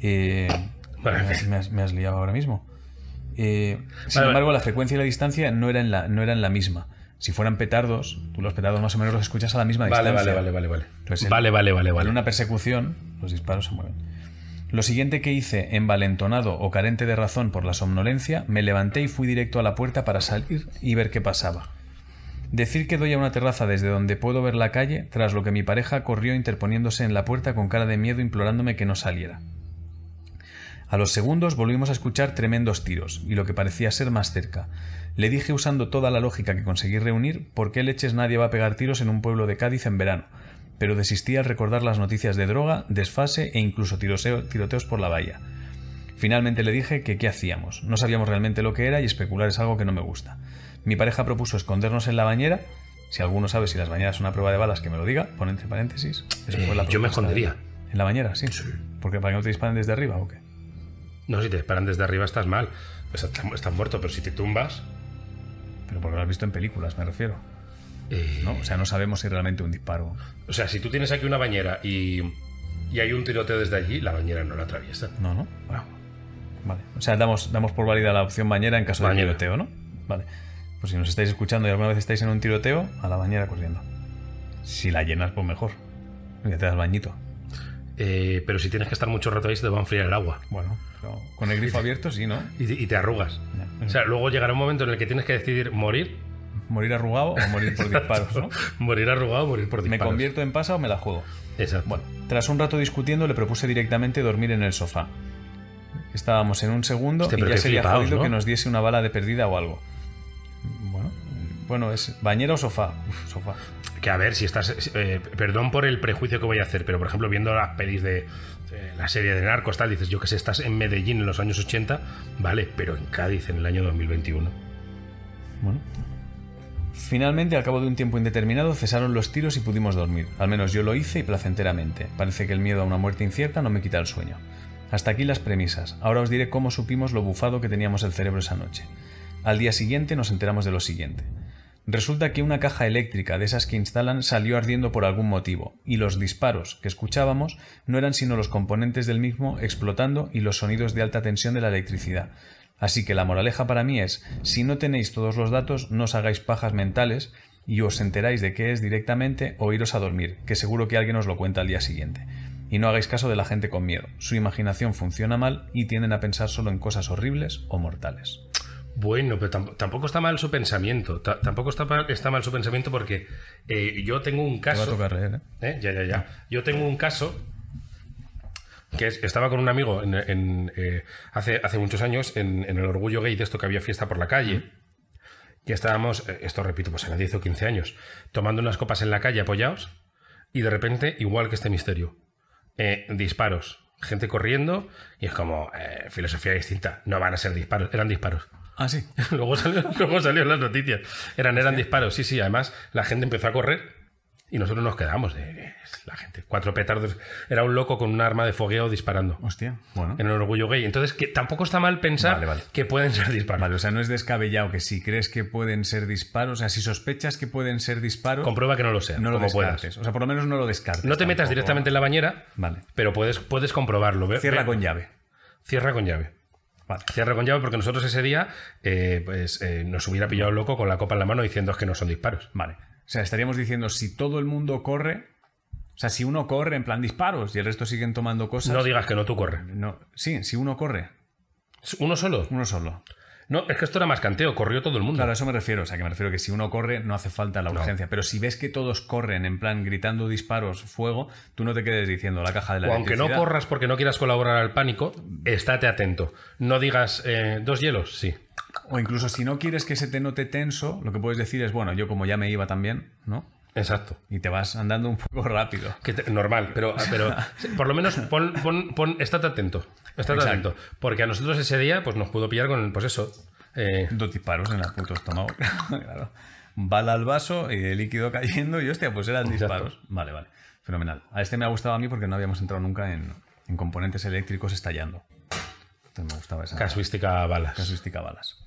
S1: eh, me, has, me has- me has liado ahora mismo. Eh, sin embargo,
S2: vale.
S1: la frecuencia y la distancia no eran la, no eran la misma. Si fueran petardos, tú los petardos más o menos los escuchas a la misma
S2: Vale,
S1: distancia.
S2: vale, vale, vale, vale.
S1: Entonces, en-
S2: vale, vale, vale,
S1: En una persecución, los disparos se mueven. Lo siguiente que hice, envalentonado o carente de razón por la somnolencia, me levanté y fui directo a la puerta para salir y ver qué pasaba. Decir que doy a una terraza desde donde puedo ver la calle, tras lo que mi pareja corrió interponiéndose en la puerta con cara de miedo implorándome que no saliera. A los segundos volvimos a escuchar tremendos tiros, y lo que parecía ser más cerca. Le dije usando toda la lógica que conseguí reunir por qué leches nadie va a pegar tiros en un pueblo de Cádiz en verano, pero desistí al recordar las noticias de droga, desfase e incluso tiroteos por la bahía. Finalmente le dije que qué hacíamos. No sabíamos realmente lo que era y especular es algo que no me gusta. Mi pareja propuso escondernos en la bañera. Si alguno sabe si las bañeras son una prueba de balas, que me lo diga. Pon entre paréntesis.
S2: Eh, yo me escondería.
S1: ¿En la bañera? Sí. ¿Porque para que no te disparen desde arriba o qué?
S2: No, si te disparan desde arriba estás mal. Estás, muerto, pero si te tumbas.
S1: Pero porque lo has visto en películas, me refiero.
S2: Eh,
S1: ¿No? O sea, no sabemos si realmente un disparo.
S2: O sea, si tú tienes aquí una bañera y, y hay un tiroteo desde allí, la bañera no la atraviesa.
S1: No, no. Vale. O sea, damos, damos por válida la opción bañera en caso de tiroteo, ¿no? Vale. Pues si nos estáis escuchando y alguna vez estáis en un tiroteo, a la bañera corriendo. Si la llenas, pues mejor. Ya te das bañito.
S2: Eh, pero si tienes que estar mucho rato ahí, se te va a enfriar el agua.
S1: Bueno, pero con el grifo abierto sí, ¿no?
S2: Y, te arrugas. O sea, luego llegará un momento en el que tienes que decidir morir.
S1: Morir arrugado o morir por disparos, ¿no?
S2: morir arrugado o morir por disparos.
S1: ¿Me convierto en pasa o me la juego?
S2: Exacto.
S1: Bueno, tras un rato discutiendo, le propuse directamente dormir en el sofá. Estábamos en un segundo y ya sería jodido que nos diese una bala de perdida o algo. Bueno, bueno es bañera o sofá. sofá.
S2: Que a ver, si estás. Eh, perdón por el prejuicio que voy a hacer, pero por ejemplo, viendo las pelis de, la serie de Narcos, tal, dices, yo que sé, estás en Medellín en los años 80, vale, pero en Cádiz en el año 2021.
S1: Bueno. Finalmente, al cabo de un tiempo indeterminado, cesaron los tiros y pudimos dormir. Al menos yo lo hice y placenteramente. Parece que el miedo a una muerte incierta no me quita el sueño. Hasta aquí las premisas. Ahora os diré cómo supimos lo bufado que teníamos el cerebro esa noche. Al día siguiente nos enteramos de lo siguiente. Resulta que una caja eléctrica de esas que instalan salió ardiendo por algún motivo, y los disparos que escuchábamos no eran sino los componentes del mismo explotando y los sonidos de alta tensión de la electricidad. Así que la moraleja para mí es, si no tenéis todos los datos, no os hagáis pajas mentales y os enteráis de qué es directamente o iros a dormir, que seguro que alguien os lo cuenta al día siguiente. Y no hagáis caso de la gente con miedo. Su imaginación funciona mal y tienden a pensar solo en cosas horribles o mortales.
S2: Bueno, pero tampoco está mal su pensamiento. Tampoco está mal, está mal su pensamiento porque eh, yo tengo un caso.
S1: ¿eh?
S2: ¿Eh? Ya, ya, ya. Yo tengo un caso que estaba con un amigo en, hace, hace muchos años en, el Orgullo Gay de esto que había fiesta por la calle. Y estábamos, esto repito, pues en 10 o 15 años, tomando unas copas en la calle apoyados y de repente, igual que este misterio, eh, disparos, gente corriendo y es como eh, filosofía distinta. No van a ser disparos, eran disparos.
S1: Ah, sí.
S2: luego, salió, luego salió en las noticias. Eran, eran disparos, sí, sí. Además, la gente empezó a correr y nosotros nos quedamos de la gente. Cuatro petardos. Era un loco con un arma de fogueo disparando.
S1: Hostia, bueno.
S2: En el orgullo gay. Entonces, que tampoco está mal pensar que pueden ser disparos.
S1: Vale, o sea, no es descabellado que si crees que pueden ser disparos, o sea, si sospechas que pueden ser disparos.
S2: Comprueba que no lo sea.
S1: No lo
S2: descartes.
S1: O sea, por lo menos no lo descartes.
S2: No te metas directamente en la bañera.
S1: Vale.
S2: Pero puedes, puedes comprobarlo.
S1: Cierra con llave.
S2: Cierra con llave. Vale. Cierra con llave porque nosotros ese día eh, pues, eh, nos hubiera pillado loco con la copa en la mano diciendo es que no son disparos.
S1: Vale. O sea, estaríamos diciendo, si todo el mundo corre, o sea, si uno corre en plan disparos y el resto siguen tomando cosas.
S2: No digas que no tú corres.
S1: No, sí, si uno corre.
S2: ¿Uno solo?
S1: Uno solo.
S2: No, es que esto era más canteo, corrió todo el mundo.
S1: Claro, a eso me refiero. O sea, que me refiero que si uno corre, no hace falta la urgencia. Pero si ves que todos corren en plan gritando disparos, fuego, tú no te quedes diciendo la caja de la
S2: O aunque no corras porque no quieras colaborar al pánico, estate atento. No digas eh, dos hielos, sí.
S1: O incluso si no quieres que se te note tenso, lo que puedes decir es, bueno, yo como ya me iba también, ¿no?
S2: Exacto.
S1: Y te vas andando un poco rápido.
S2: normal, pero, pero por lo menos pon, pon, estate atento. Estate atento. Porque a nosotros ese día pues nos pudo pillar con, pues eso.
S1: Eh... Dos disparos en el puto estómago. claro. Bala al vaso y el líquido cayendo y hostia, pues eran disparos. Vale, vale. Fenomenal. A este me ha gustado a mí porque no habíamos entrado nunca en, en componentes eléctricos estallando. Entonces me gustaba esa.
S2: Casuística balas.
S1: Casuística balas.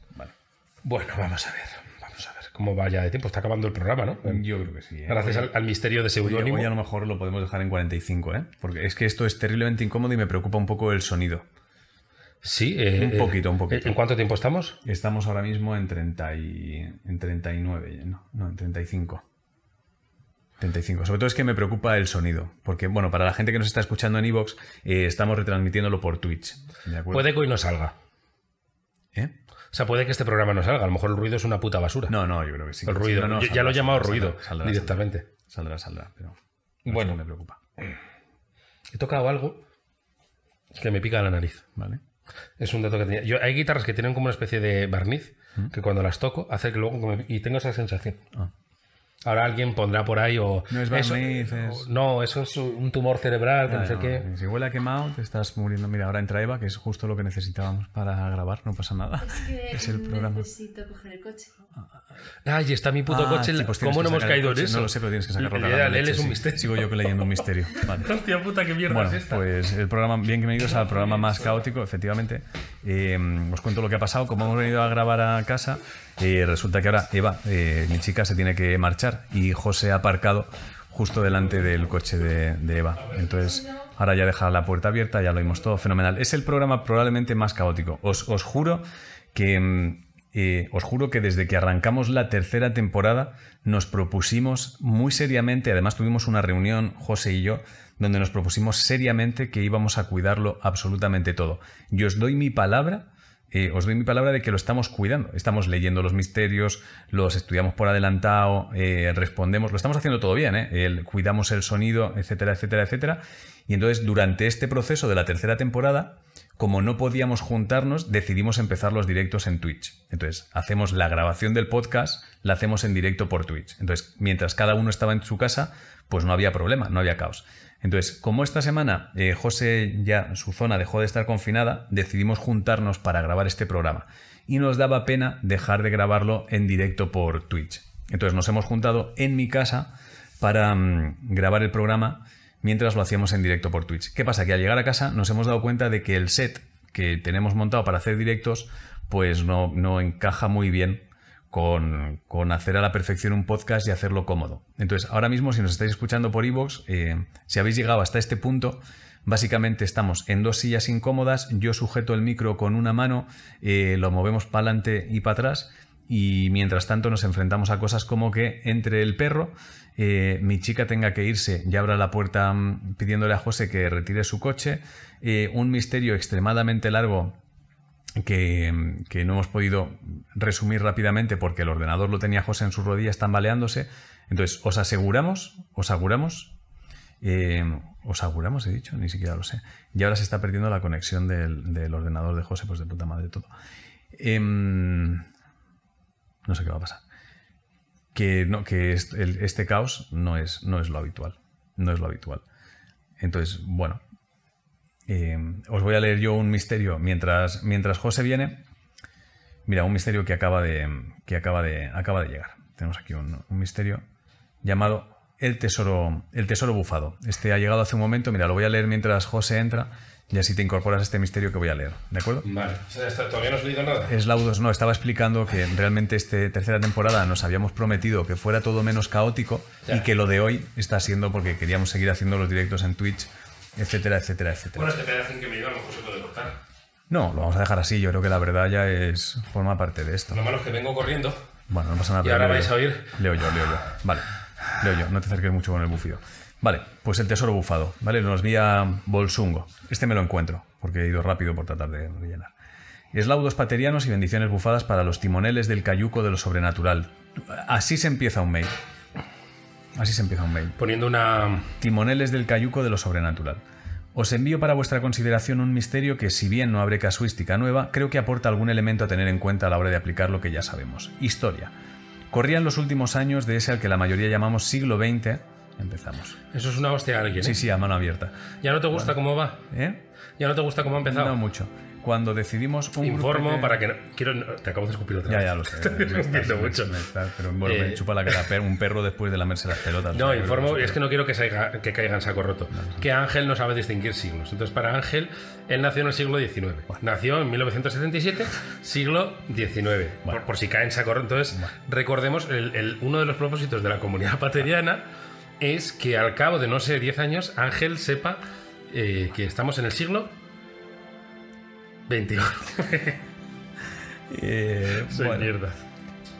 S2: Bueno, vamos a ver. Vamos a ver cómo vaya de tiempo. Está acabando el programa, ¿no?
S1: Yo creo que sí. ¿eh?
S2: Gracias al, misterio de seudónimo.
S1: Hoy a lo mejor lo podemos dejar en 45, ¿eh? Porque es que esto es terriblemente incómodo y me preocupa un poco el sonido.
S2: Sí, eh,
S1: un poquito, un poquito.
S2: ¿En cuánto tiempo estamos?
S1: Estamos ahora mismo en, 30 y, en 39, no, no, en 35. 35. Sobre todo es que me preocupa el sonido. Porque, bueno, para la gente que nos está escuchando en Evox, eh, estamos retransmitiéndolo por Twitch.
S2: Puede que hoy no salga.
S1: ¿Eh?
S2: O sea, puede que este programa no salga. A lo mejor el ruido es una puta basura.
S1: No, no, yo creo que sí.
S2: el
S1: que
S2: ruido.
S1: sí. No, no,
S2: Yo ya lo he llamado
S1: saldrá,
S2: ruido
S1: saldrá,
S2: directamente.
S1: Saldrá, saldrá, pero no
S2: Bueno.
S1: me preocupa.
S2: He tocado algo que me pica la nariz.
S1: ¿Vale?
S2: Es un dato que tenía. Yo, hay guitarras que tienen como una especie de barniz que cuando las toco hace que luego. me- y tengo esa sensación.
S1: Ah.
S2: Ahora alguien pondrá por ahí o.
S1: No es
S2: eso-
S1: barniz, es-
S2: No, eso es un tumor cerebral, que no sé
S1: No,
S2: qué.
S1: Si huele a quemado, te estás muriendo. Mira, ahora entra Eva, que es justo lo que necesitábamos para grabar, no pasa nada.
S3: Es que
S1: Es el programa.
S3: necesito coger el coche.
S2: Ay, está mi puto
S1: Ah,
S2: coche.
S1: sí, pues
S2: ¿Cómo
S1: que
S2: no hemos caído en eso?
S1: No lo sé, pero tienes que sacarlo
S2: Él, es un
S1: sí.
S2: misterio.
S1: Sigo yo leyendo un misterio. Vale.
S2: Hostia puta, qué mierda
S1: Bueno,
S2: es esta.
S1: pues el programa, bien que bienvenidos al programa más caótico, efectivamente. Eh, os cuento lo que ha pasado. Como hemos venido a grabar a casa, eh, resulta que ahora Eva, eh, mi chica, se tiene que marchar y José ha aparcado justo delante del coche de, Eva. Entonces, ahora ya deja la puerta abierta, ya lo vimos todo fenomenal. Es el programa probablemente más caótico. Os, os juro que. mm, eh, os juro que desde que arrancamos la tercera temporada nos propusimos muy seriamente, además tuvimos una reunión, José y yo, donde nos propusimos seriamente que íbamos a cuidarlo absolutamente todo. Y os doy mi palabra, eh, os doy mi palabra de que lo estamos cuidando. Estamos leyendo los misterios, los estudiamos por adelantado, eh, respondemos, lo estamos haciendo todo bien, ¿eh? Cuidamos el sonido, etcétera, etcétera, etcétera. Y entonces durante este proceso de la tercera temporada, como no podíamos juntarnos, decidimos empezar los directos en Twitch. Entonces, hacemos la grabación del podcast, la hacemos en directo por Twitch. Entonces, mientras cada uno estaba en su casa, pues no había problema, no había caos. Entonces, como esta semana eh, José ya su zona dejó de estar confinada, decidimos juntarnos para grabar este programa. Y nos daba pena dejar de grabarlo en directo por Twitch. Entonces nos hemos juntado en mi casa para mm, grabar el programa mientras lo hacíamos en directo por Twitch. ¿Qué pasa? Que al llegar a casa nos hemos dado cuenta de que el set que tenemos montado para hacer directos pues no, no encaja muy bien con, hacer a la perfección un podcast y hacerlo cómodo. Entonces, ahora mismo, si nos estáis escuchando por iVoox, eh, si habéis llegado hasta este punto, básicamente estamos en dos sillas incómodas, yo sujeto el micro con una mano, eh, lo movemos para adelante y para atrás, y mientras tanto nos enfrentamos a cosas como que entre el perro, eh, mi chica tenga que irse y abra la puerta mm, pidiéndole a José que retire su coche, un misterio extremadamente largo que, que no hemos podido resumir rápidamente porque el ordenador lo tenía José en sus rodillas tambaleándose. Entonces, os aseguramos, os aseguramos, eh, os aseguramos, he dicho, ni siquiera lo sé. Y ahora se está perdiendo la conexión del, ordenador de José, pues de puta madre todo. Em, no sé qué va a pasar. Que, no, que est- el- este caos no es, no es lo habitual. No es lo habitual. Entonces, bueno, eh, os voy a leer yo un misterio mientras, mientras José viene. Mira, un misterio que acaba de, que acaba de, acaba de llegar. Tenemos aquí un, un misterio llamado el tesoro, el tesoro bufado. Este ha llegado hace un momento. Mira, lo voy a leer mientras José entra y así te incorporas a este misterio que voy a leer. ¿De acuerdo?
S2: Vale. O sea, esto- ¿Todavía no has leído nada?
S1: Es Laudos, no, estaba explicando que realmente esta tercera temporada nos habíamos prometido que fuera todo menos caótico
S2: Ya.
S1: y que lo de hoy está siendo porque queríamos seguir haciendo los directos en Twitch, etcétera, etcétera, etcétera.
S2: Bueno, este pedacín que me dio a lo mejor se puede cortar.
S1: No, lo vamos a dejar así. Yo creo que la verdad ya es forma parte de esto.
S2: Lo malo es que vengo corriendo.
S1: Bueno, no pasa nada.
S2: Y ahora vais
S1: yo.
S2: a oír.
S1: Leo yo, leo yo. Vale, leo yo. No te acerques mucho con el bufido. Vale, pues el tesoro bufado. Vale, nos vía Bolsungo. Este me lo encuentro, porque he ido rápido por tratar de rellenar. Eslaudos paterianos y bendiciones bufadas para los timoneles del cayuco de lo sobrenatural. Así se empieza un mail. Así se empieza un mail.
S2: Poniendo una.
S1: Timoneles del cayuco de lo sobrenatural. Os envío para vuestra consideración un misterio que, si bien no abre casuística nueva, creo que aporta algún elemento a tener en cuenta a la hora de aplicar lo que ya sabemos. Historia. Corrían los últimos años de ese al que la mayoría llamamos siglo XX. Empezamos.
S2: Eso es una hostia a alguien. ¿eh?
S1: Sí, sí, a mano abierta.
S2: ¿Ya no te gusta cómo va?
S1: ¿Eh?
S2: ¿Ya no te gusta cómo ha empezado?
S1: No mucho. Cuando decidimos un
S2: Informo para que no... Quiero... Te acabo de escupir otra
S1: Ya,
S2: vez.
S1: ya lo sé. Me estás-
S2: mucho.
S1: me estás- pero bueno, me
S2: Eh,
S1: chupa la cara un perro después de lamerse las pelotas.
S2: No,
S1: O sea,
S2: informo, es que no quiero que, salga- que caiga en saco roto. Que Ángel no sabe distinguir siglos. Entonces, para Ángel, él nació en el siglo XIX. Nació en 1977, siglo XIX. Por, por si cae en saco roto. Entonces, recordemos, el- el- uno de los propósitos de la comunidad pateriana es que al cabo de, no sé, 10 años, Ángel sepa eh, que estamos en el siglo XXI.
S1: Eh,
S2: Soy
S1: bueno.
S2: mierda.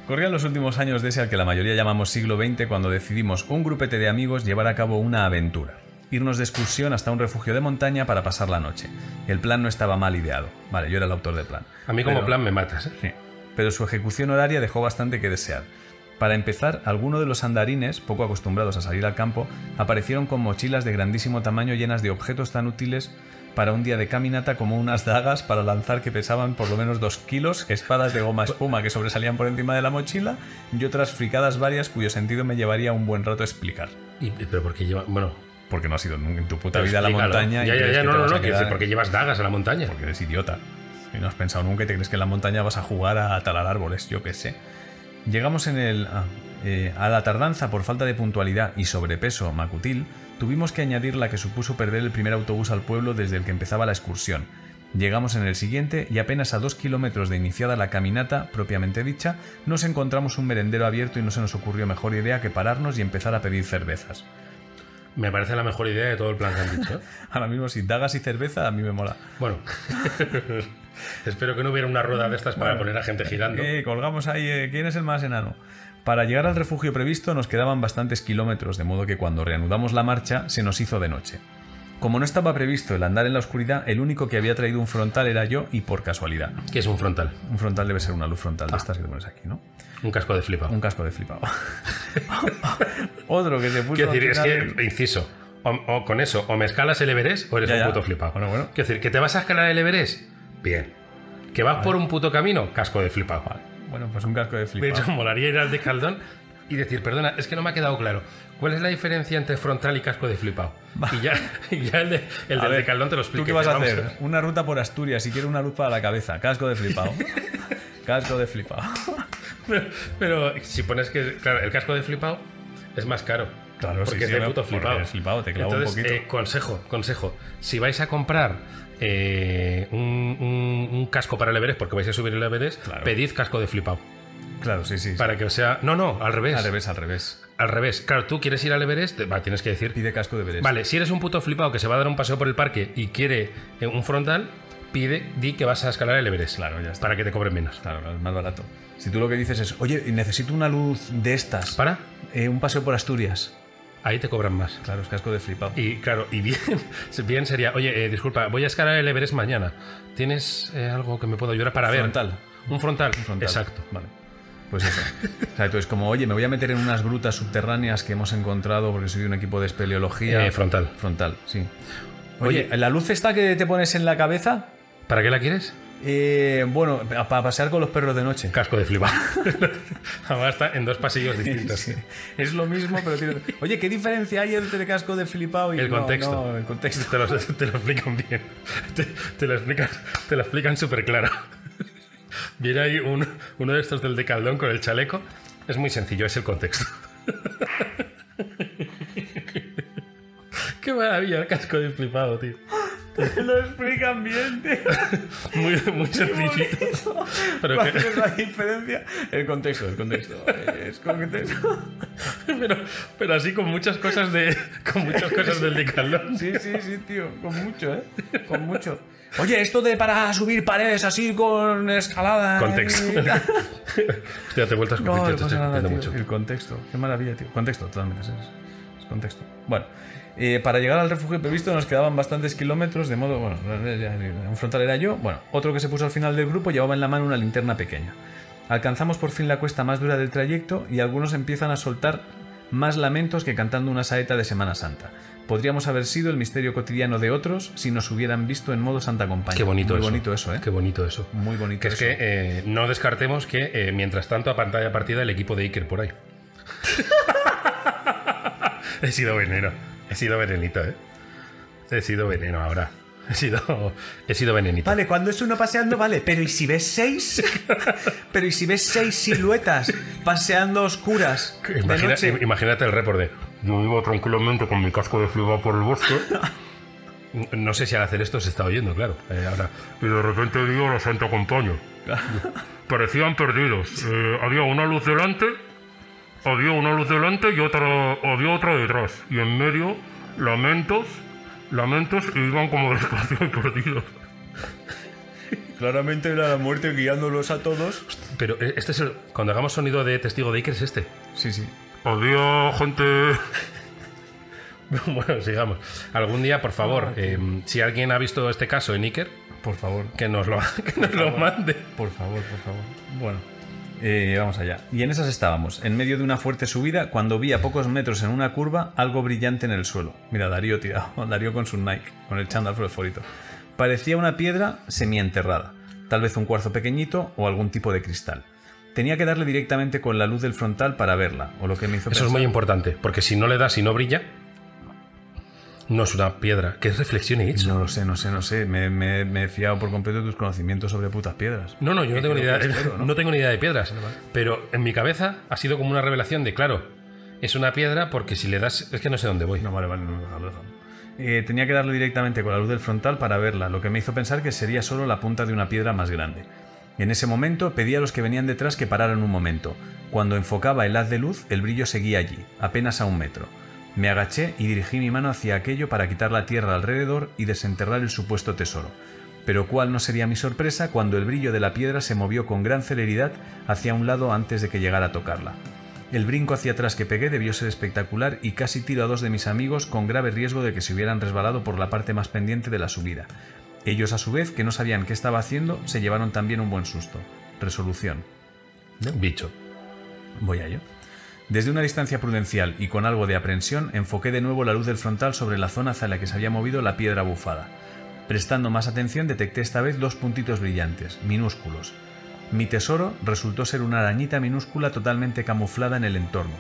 S1: Corrían los últimos años de ese al que la mayoría llamamos siglo XX cuando decidimos un grupete de amigos llevar a cabo una aventura. irnos de excursión hasta un refugio de montaña para pasar la noche. El plan no estaba mal ideado. Vale, yo era el autor del plan.
S2: A mí como
S1: Pero-
S2: plan me matas. ¿eh?
S1: Sí. Pero su ejecución horaria dejó bastante que desear. Para empezar, algunos de los andarines, poco acostumbrados a salir al campo, aparecieron con mochilas de grandísimo tamaño llenas de objetos tan útiles para un día de caminata como unas dagas para lanzar que pesaban por lo menos dos kilos, espadas de goma espuma que sobresalían por encima de la mochila y otras fricadas varias cuyo sentido me llevaría un buen rato explicar.
S2: Y- pero porque lleva. Bueno.
S1: Porque no has ido nunca en tu puta vida a la montaña. y
S2: Ya, ya,
S1: crees
S2: ya,
S1: que
S2: no, no, no.
S1: Quedar-
S2: porque llevas dagas a la montaña.
S1: porque eres idiota. Y no has pensado nunca y te crees que en la montaña vas a jugar a talar árboles, yo qué sé. Llegamos en el, ah, eh, a la tardanza por falta de puntualidad y sobrepeso macutil, tuvimos que añadir la que supuso perder el primer autobús al pueblo desde el que empezaba la excursión. Llegamos en el siguiente y apenas a dos kilómetros de iniciada la caminata propiamente dicha, nos encontramos un merendero abierto y no se nos ocurrió mejor idea que pararnos y empezar a pedir cervezas.
S2: Me parece la mejor idea de todo el plan que han dicho. ¿eh?
S1: Ahora mismo si dagas y cerveza a mí me mola.
S2: Bueno. Espero que no hubiera una rueda de estas para poner a gente girando.
S1: Eh, colgamos ahí, eh, ¿quién es el más enano? Para llegar al refugio previsto nos quedaban bastantes kilómetros, de modo que cuando reanudamos la marcha se nos hizo de noche. Como no estaba previsto el andar en la oscuridad, el único que había traído un frontal era yo y por casualidad.
S2: Que es un frontal.
S1: Un frontal debe ser una luz frontal de estas que te pones aquí, ¿no?
S2: Un casco de flipa.
S1: Un casco de flipado. Otro que se puso.
S2: Quiero decir,
S1: al
S2: es
S1: final-
S2: que, inciso, o, o con eso, o me escalas el Everest o eres
S1: Ya,
S2: un
S1: ya.
S2: puto flipado.
S1: Bueno, bueno.
S2: Quiero decir, que te vas a escalar el Everest, bien. Que vas por un puto camino, casco de flipado.
S1: Vale, Bueno, pues un casco de
S2: De
S1: flipado.
S2: hecho, molaría ir al de Caldón y decir, perdona, es que no me ha quedado claro. ¿Cuál es la diferencia entre frontal y casco de flipado? Y ya, y ya el, de, el
S1: A
S2: del
S1: ver,
S2: de Caldón te lo explico.
S1: ¿Tú qué vas a hacer? Una ruta por Asturias y quiero una luz para la cabeza. Casco de flipado. casco de flipado.
S2: Pero, pero si pones que, claro, el casco de flipado es más caro.
S1: Claro, sí,
S2: porque
S1: sí,
S2: es de
S1: no,
S2: puto flipado.
S1: flipado, te clava un
S2: Entonces,
S1: poquito.
S2: eh, consejo, consejo. Si vais a comprar eh, un, un- un casco para el Everest, porque vais a subir el Everest,
S1: Claro.
S2: pedid casco de flipado.
S1: Claro, sí, sí. sí.
S2: Para que os sea. No, no, al revés.
S1: Al revés, al revés.
S2: Al revés. Claro, tú quieres ir al Everest, va, tienes que decir.
S1: Pide casco de Everest.
S2: Vale, si eres un puto flipado que se va a dar un paseo por el parque y quiere eh, un frontal, pide, di que vas a escalar el Everest.
S1: Claro, ya está.
S2: Para que te cobren menos.
S1: Claro, claro, es más barato. Si tú lo que dices es, oye, necesito una luz de estas.
S2: ¿Para?
S1: Eh, un paseo por Asturias.
S2: Ahí te cobran más.
S1: Claro, es casco de flipado.
S2: Y claro, y bien, bien sería, oye, eh, disculpa, voy a escalar el Everest mañana. ¿Tienes eh, algo que me pueda ayudar para ver?
S1: Frontal.
S2: Un frontal.
S1: Un frontal.
S2: Exacto.
S1: Vale. Pues eso. O sea, entonces, como, oye, me voy a meter en unas grutas subterráneas que hemos encontrado porque soy de un equipo de espeleología.
S2: Eh, frontal.
S1: Frontal, sí. Oye,
S2: Oye.
S1: ¿la luz esta que te pones en la cabeza?
S2: ¿Para qué la quieres?
S1: Eh, bueno, para pasear con los perros de noche.
S2: Casco de flipado. Además está en dos pasillos distintos.
S1: Sí, Es lo mismo, pero tiene... Oye, ¿qué diferencia hay entre casco de flipado y
S2: El
S1: no,
S2: contexto.
S1: no, el contexto.
S2: Te lo, te lo explican bien. Te, te lo explican, te lo explican súper claro. Viene ahí un- uno de estos del decaldón con el chaleco. Es muy sencillo, es el contexto. Qué maravilla el casco de flipado, tío.
S1: lo explican bien, tío.
S2: Muy, muy sencillito. Pero,
S1: ¿Cuál
S2: que-
S1: es la diferencia? El contexto, el contexto. Es contexto.
S2: pero, pero así con muchas cosas de. Con muchas cosas del decaldón.
S1: Sí, sí, sí, tío. Con mucho, ¿eh? Con mucho. Oye, esto de para subir paredes así con escalada.
S2: Contexto. Hostia, te a escupir,
S1: No, no
S2: te
S1: pasa
S2: estoy
S1: nada,
S2: escupiendo
S1: tío.
S2: mucho.
S1: El contexto. Qué maravilla, tío. Contexto, totalmente. Es, es contexto. Bueno, eh, para llegar al refugio previsto nos quedaban bastantes kilómetros, de modo, bueno, un frontal era yo. Bueno, otro que se puso al final del grupo llevaba en la mano una linterna pequeña. Alcanzamos por fin la cuesta más dura del trayecto y algunos empiezan a soltar más lamentos que cantando una saeta de Semana Santa. Podríamos haber sido el misterio cotidiano de otros si nos hubieran visto en modo Santa Compañía.
S2: Qué bonito
S1: Muy
S2: eso.
S1: bonito eso, ¿eh?
S2: Qué bonito eso.
S1: Muy bonito
S2: Que es
S1: eso.
S2: que eh, no descartemos que eh, mientras tanto a pantalla partida el equipo de Iker por ahí. He sido veneno. He sido venenito, ¿eh? He sido veneno ahora. He sido, he sido venenito.
S1: Vale, cuando es uno paseando, vale, pero ¿y si ves seis? pero ¿y si ves seis siluetas paseando oscuras de
S2: Imagina-
S1: noche?
S2: im- imagínate el report de yo iba tranquilamente con mi casco de flipado por el bosque. No sé si al hacer esto se está oyendo, claro. Eh, ahora. Y de repente vio la Santa Compañía. Parecían perdidos. Eh, había una luz delante, había una luz delante y otra, había otra detrás. Y en medio, lamentos, lamentos y iban como despacio y perdidos.
S1: Claramente era la muerte guiándolos a todos.
S2: Pero eh, este es el. Cuando hagamos sonido de testigo de Iker es este.
S1: Sí, sí.
S2: Había gente. bueno, sigamos. Algún día, por favor, eh, si alguien ha visto este caso en Iker,
S1: Por favor.
S2: que nos lo, que nos lo mande.
S1: Por favor, por favor. Bueno, eh, vamos allá. Y en esas estábamos, en medio de una fuerte subida, cuando vi a pocos metros en una curva algo brillante en el suelo. Mira, Darío tirado, Darío con su Nike, con el chándal fosforito. Parecía una piedra semienterrada, tal vez un cuarzo pequeñito o algún tipo de cristal. Tenía que darle directamente con la luz del frontal para verla, o lo que me hizo
S2: Eso es muy importante, porque si no le das y no brilla, no es una piedra. ¿Qué reflexión he hecho?
S1: No lo sé, no sé, no sé. Me, me- me he fiado por completo de tus conocimientos sobre putas piedras.
S2: No, no, yo no tengo ni idea,
S1: espero,
S2: ¿no?
S1: ¿no?
S2: tengo ni idea de piedras. Pero en mi cabeza ha sido como una revelación de, claro, es una piedra porque si le das, es que no sé dónde voy.
S1: No, vale, vale, no, déjalo, déjalo. Eh, tenía que darle directamente con la luz del frontal para verla, lo que me hizo pensar que sería solo la punta de una piedra más grande. En ese momento pedí a los que venían detrás que pararan un momento. Cuando enfocaba el haz de luz, el brillo seguía allí, apenas a un metro. Me agaché y dirigí mi mano hacia aquello para quitar la tierra alrededor y desenterrar el supuesto tesoro. Pero cuál no sería mi sorpresa cuando el brillo de la piedra se movió con gran celeridad hacia un lado antes de que llegara a tocarla. El brinco hacia atrás que pegué debió ser espectacular y casi tiro a dos de mis amigos con grave riesgo de que se hubieran resbalado por la parte más pendiente de la subida. Ellos, a su vez, que no sabían qué estaba haciendo, se llevaron también un buen susto. Resolución.
S2: Bicho.
S1: Voy a ello. Desde una distancia prudencial y con algo de aprensión, enfoqué de nuevo la luz del frontal sobre la zona hacia la que se había movido la piedra bufada. Prestando más atención, detecté esta vez dos puntitos brillantes, minúsculos. Mi tesoro resultó ser una arañita minúscula totalmente camuflada en el entorno.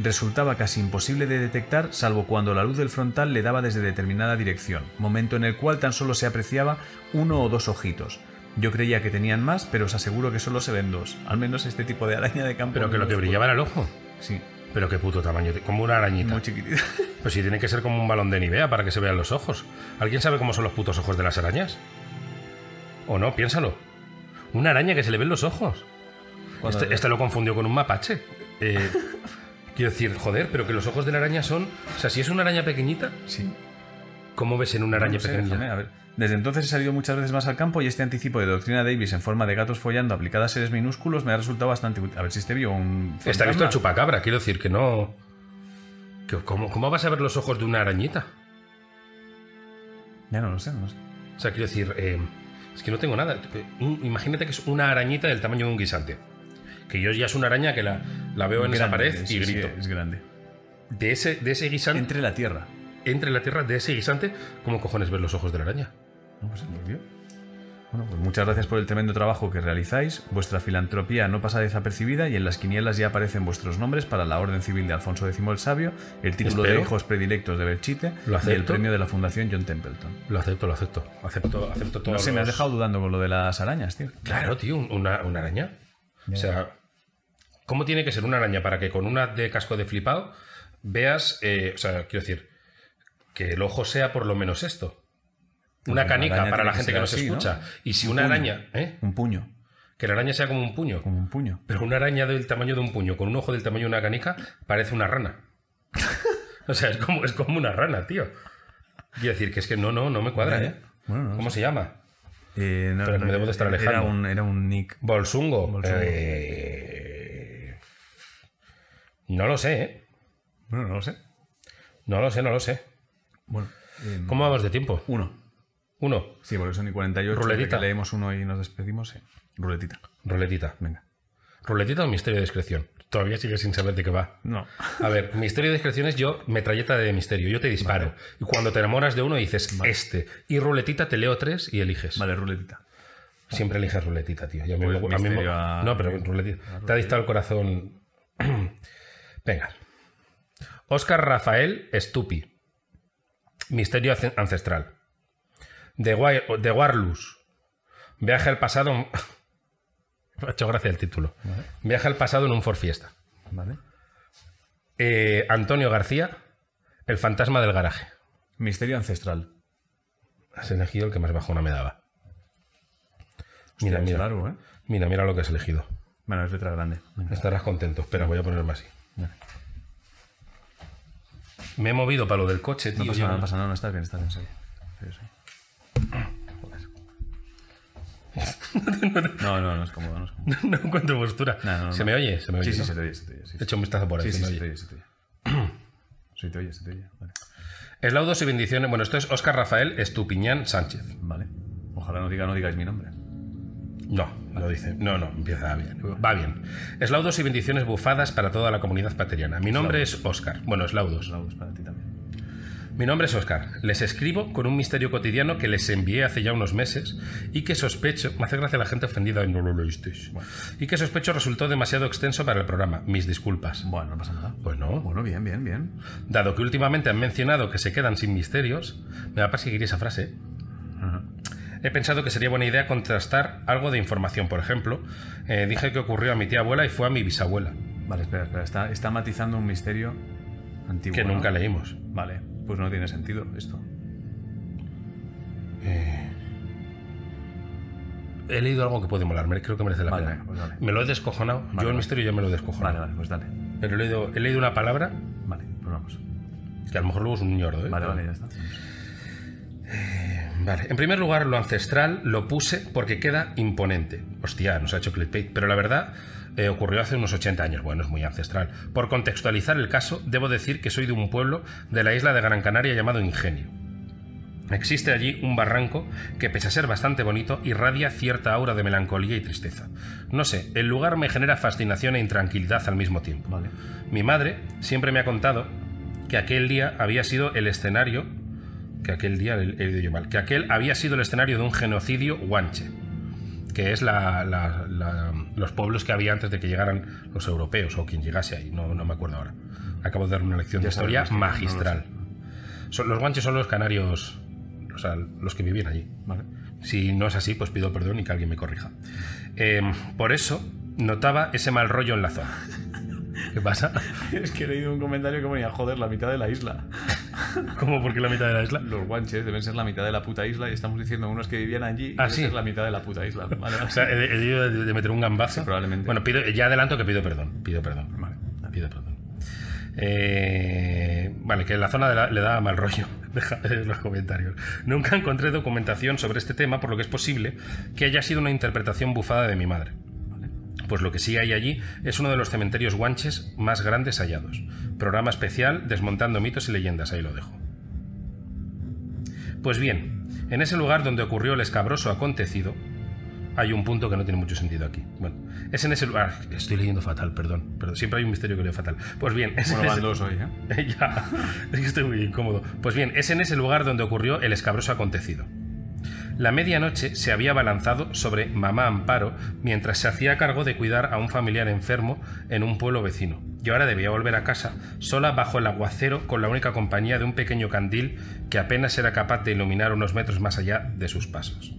S1: Resultaba casi imposible de detectar salvo cuando la luz del frontal le daba desde determinada dirección, momento en el cual tan solo se apreciaba uno o dos ojitos. Yo creía que tenían más, pero os aseguro que solo se ven dos, al menos este tipo de araña de campo.
S2: Pero que lo que brillaba era el ojo.
S1: Sí,
S2: Pero qué puto tamaño. Como una arañita.
S1: muy chiquitita.
S2: Pues si tiene que ser como un balón de Nivea para que se vean los ojos. ¿Alguien sabe cómo son los putos ojos de las arañas? ¿O no? Piénsalo. Una araña que se le ven los ojos. Este, este lo confundió con un mapache. Eh, quiero decir, joder, pero que los ojos de la araña son. O sea, si es una araña pequeñita,
S1: Sí.
S2: ¿Cómo ves en una araña
S1: No sé,
S2: pequeñita?
S1: déjame, a ver. Desde entonces he salido muchas veces más al campo y este anticipo de doctrina Davis en forma de gatos follando aplicada a seres minúsculos me ha resultado bastante útil. A ver si este vio un.
S2: Está visto el chupacabra, quiero decir que no. que ¿cómo, ¿Cómo vas a ver los ojos de una arañita?
S1: Ya no lo sé, no lo sé.
S2: O sea, quiero decir, eh, es que no tengo nada. Un- imagínate que es una arañita del tamaño de un guisante. Que yo ya es una araña que la, la veo en esa pared
S1: sí,
S2: y
S1: sí,
S2: grito.
S1: es grande.
S2: De, ese, de ese guisante, Entre
S1: la tierra.
S2: La tierra, de ese guisante, ¿cómo cojones ver los ojos de la araña?
S1: No, pues lo vio. Bueno, pues muchas gracias por el tremendo trabajo que realizáis. Vuestra filantropía no pasa desapercibida y en las quinielas ya aparecen vuestros nombres para la Orden Civil de Alfonso X el Sabio, el título de
S2: Espero.
S1: hijos predilectos de Belchite
S2: Lo
S1: y el premio de la Fundación John Templeton.
S2: Lo acepto, lo acepto. Acepto, acepto todo.
S1: No sé, me has dejado dudando con lo de las arañas, tío.
S2: Claro, tío, un- una, una araña. O sea, ¿cómo tiene que ser una araña para que con una de casco de flipado veas, eh, o sea, quiero decir, que el ojo sea por lo menos esto? Una canica para la
S1: que
S2: gente que nos
S1: así, ¿no?
S2: escucha. Y si
S1: Un
S2: una
S1: puño.
S2: araña, ¿eh?
S1: Un puño.
S2: Que la araña sea como un puño.
S1: Como un puño.
S2: Pero una araña del tamaño de un puño con un ojo del tamaño de una canica parece una rana. o sea, es como, es como una rana, tío. Quiero decir que es que no, no, no me cuadra, ¿eh?
S1: ya. Bueno, no
S2: ¿Cómo se llama?
S1: Eh, no,
S2: Pero que me debo de estar
S1: era
S2: alejando.
S1: un, era un nick.
S2: Bolsungo.
S1: Bolsungo.
S2: Eh, No lo sé, ¿eh?
S1: Bueno, no lo sé.
S2: No lo sé, no lo sé.
S1: Bueno, eh,
S2: ¿Cómo vamos de tiempo?
S1: uno.
S2: Uno.
S1: Sí, porque son y 48.
S2: Ruletita.
S1: que leemos uno y nos despedimos. Ruletita.
S2: Ruletita.
S1: Venga.
S2: Ruletita o misterio de discreción. Todavía sigues sin saber de qué va.
S1: No.
S2: A ver, misterio de discreción es yo, metralleta de misterio. Yo te disparo. Y cuando te enamoras de uno dices este. Y ruletita te leo tres y eliges.
S1: Vale, ruletita.
S2: Siempre eliges ruletita, tío. Y a mí
S1: Pues
S2: a mí
S1: a-
S2: No, pero ruletita. Te ha dictado el corazón. Venga. Oscar Rafael Stupi. Misterio ancestral. De, Warlus. Viaje al pasado. Me ha hecho gracia el título. Viaje al pasado en un Ford Fiesta.
S1: Vale.
S2: Eh, Antonio García. El fantasma del garaje.
S1: Misterio ancestral.
S2: Has elegido el que más bajona me daba. Mira, mira.
S1: largo, ¿eh?
S2: Mira, mira lo que has elegido.
S1: Bueno, es letra grande.
S2: Estarás contento. Espera, voy a ponerme así.
S1: Vale.
S2: Me he movido para lo del coche, tío.
S1: No pasa nada,
S2: no-
S1: pasa nada, no estás bien, estás bien, sí. Sí, sí. Joder. No, no, no es cómodo, no es cómodo.
S2: no encuentro postura.
S1: No, no,
S2: se me oye, se me oye.
S1: Sí, sí, se te oye, se te oye. Sí,
S2: He hecho un vistazo por ahí.
S1: sí,
S2: se
S1: sí, se te
S2: oye.
S1: oye, se te oye. Sí, te oye, se te oye. Vale.
S2: Eslaudos y bendiciones. Bueno, esto es Óscar Rafael Estupiñán Sánchez.
S1: Vale. Ojalá no diga, no digáis mi nombre.
S2: No, lo dice. No, no, empieza bien. Va bien. Eslaudos y bendiciones bufadas para toda la comunidad pateriana. Mi nombre es Óscar. Bueno, eslaudos.
S1: Saludos para ti también.
S2: Mi nombre es Óscar. Les escribo con un misterio cotidiano que les envié hace ya unos meses y que sospecho. Me hace gracia la gente ofendida y no lo leísteis. Y que sospecho resultó demasiado extenso para el programa. Mis disculpas.
S1: Bueno, no pasa nada.
S2: Pues no.
S1: Bueno, bien, bien, bien.
S2: Dado que últimamente han mencionado que se quedan sin misterios, me va a perseguir esa frase.
S1: Ajá.
S2: He pensado que sería buena idea contrastar algo de información. Por ejemplo, eh, dije que ocurrió a mi tía abuela y fue a mi bisabuela,
S1: Vale, espera, espera. Está, está matizando un misterio antiguo.
S2: que
S1: ¿no?
S2: nunca leímos.
S1: Vale, pues no tiene sentido esto.
S2: He leído algo que puede molarme, creo que merece la
S1: Vale,
S2: pena.
S1: pues dale.
S2: Me lo he descojonado. Yo el
S1: vale.
S2: misterio ya me lo he descojonado.
S1: Vale, vale, pues dale.
S2: Pero he leído, he leído una palabra
S1: Vale, pues vamos.
S2: que a lo mejor luego es un ñordo. ¿eh?
S1: Vale, vale, ya está.
S2: Vale, en primer lugar, lo ancestral lo puse porque queda imponente. Hostia, nos ha hecho clickbait. Pero la verdad, eh, ocurrió hace unos 80 años. Bueno, es muy ancestral. Por contextualizar el caso, debo decir que soy de un pueblo de la isla de Gran Canaria llamado Ingenio. Existe allí un barranco que, pese a ser bastante bonito, irradia cierta aura de melancolía y tristeza. No sé, el lugar me genera fascinación e intranquilidad al mismo tiempo.
S1: Vale.
S2: Mi madre siempre me ha contado que aquel día había sido el escenario, que aquel día, he leído yo mal, que aquel había sido el escenario de un genocidio guanche, que es la- la- la- los pueblos que había antes de que llegaran los europeos o quien llegase ahí, no, no me acuerdo ahora. Acabo de dar una lección de historia
S1: no
S2: magistral. Son- los guanches son los canarios, o sea, los que vivían allí.
S1: Vale.
S2: Si no es así, pues pido perdón y que alguien me corrija. Eh, por eso notaba ese mal rollo en la zona. ¿Qué pasa?
S1: Es que he leído un comentario que ponía, joder, la mitad de la isla.
S2: ¿Cómo? ¿Por qué la mitad de la isla?
S1: Los guanches deben ser la mitad de la puta isla y estamos diciendo unos que vivían allí
S2: Ah, sí.
S1: ser la mitad de la puta isla. Vale, vale.
S2: O sea, he, he debido de, de meter un gambazo.
S1: Sí, probablemente.
S2: Bueno, pido, ya adelanto que pido perdón. Pido perdón.
S1: Vale.
S2: Pido perdón. Eh, vale, que la zona de la- le da mal rollo. Deja en los comentarios. Nunca encontré documentación sobre este tema, por lo que es posible que haya sido una interpretación bufada de mi madre. Pues lo que sí hay allí es uno de los cementerios guanches más grandes hallados. Programa especial desmontando mitos y leyendas, ahí lo dejo. Pues bien, en ese lugar donde ocurrió el escabroso acontecido, hay un punto que no tiene mucho sentido aquí. Bueno, es en ese lugar. Estoy leyendo fatal, perdón. Pero siempre hay un misterio que leo fatal. Pues bien, es
S1: Bueno,
S2: en
S1: van
S2: ese-
S1: dos hoy, ¿eh?
S2: ya, es que estoy muy incómodo. Pues bien, es en ese lugar donde ocurrió el escabroso acontecido. La medianoche se había abalanzado sobre mamá Amparo mientras se hacía cargo de cuidar a un familiar enfermo en un pueblo vecino. Y ahora debía volver a casa sola bajo el aguacero con la única compañía de un pequeño candil que apenas era capaz de iluminar unos metros más allá de sus pasos.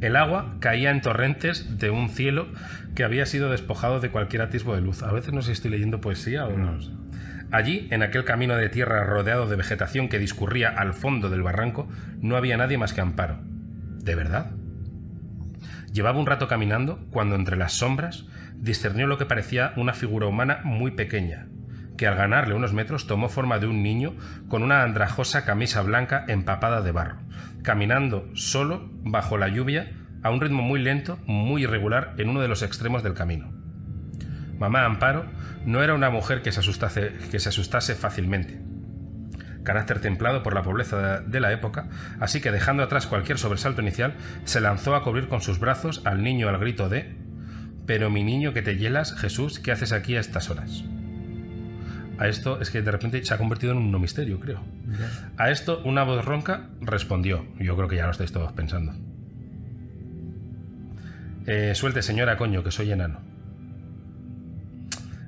S2: El agua caía en torrentes de un cielo que había sido despojado de cualquier atisbo de luz. A veces no sé si estoy leyendo poesía o no. Allí, en aquel camino de tierra rodeado de vegetación que discurría al fondo del barranco, no había nadie más que Amparo. ¿De verdad? Llevaba un rato caminando cuando entre las sombras discernió lo que parecía una figura humana muy pequeña, que al ganarle unos metros tomó forma de un niño con una andrajosa camisa blanca empapada de barro, caminando solo bajo la lluvia a un ritmo muy lento, muy irregular en uno de los extremos del camino. Mamá Amparo no era una mujer que se asustase, que se asustase fácilmente. Carácter templado por la pobreza de la época, así que dejando atrás cualquier sobresalto inicial, se lanzó a cubrir con sus brazos al niño al grito de Pero mi niño que te hielas, Jesús, ¿qué haces aquí a estas horas? A esto es que de repente se ha convertido en un no misterio, creo. A esto una voz ronca respondió. Yo creo que ya lo estáis todos pensando. Eh, suelte, señora, coño, que soy enano.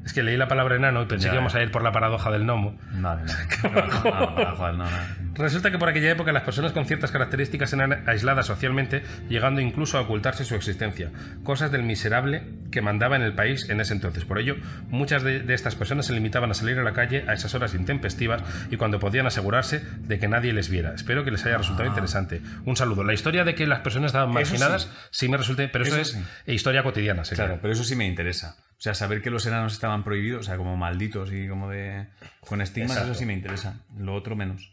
S2: Es que leí la palabra enano y pensé
S1: Ya,
S2: que íbamos
S1: ya.
S2: a ir por la paradoja del gnomo.
S1: Vale. No, no, no, joder, no, no.
S2: Resulta que por aquella época las personas con ciertas características eran aisladas socialmente, llegando incluso a ocultarse su existencia, cosas del miserable que mandaba en el país en ese entonces. Por ello, muchas de, de estas personas se limitaban a salir a la calle a esas horas intempestivas y cuando podían asegurarse de que nadie les viera. Espero que les haya resultado interesante. Un saludo. La historia de que las personas estaban marginadas
S1: sí.
S2: sí, me resulta, pero eso,
S1: Eso
S2: es
S1: sí.
S2: historia cotidiana. sería.
S1: Claro, pero eso sí me interesa. O sea, saber que los enanos estaban prohibidos, o sea, como malditos y como de. con estigmas,
S2: Exacto.
S1: eso sí me interesa. Lo otro menos.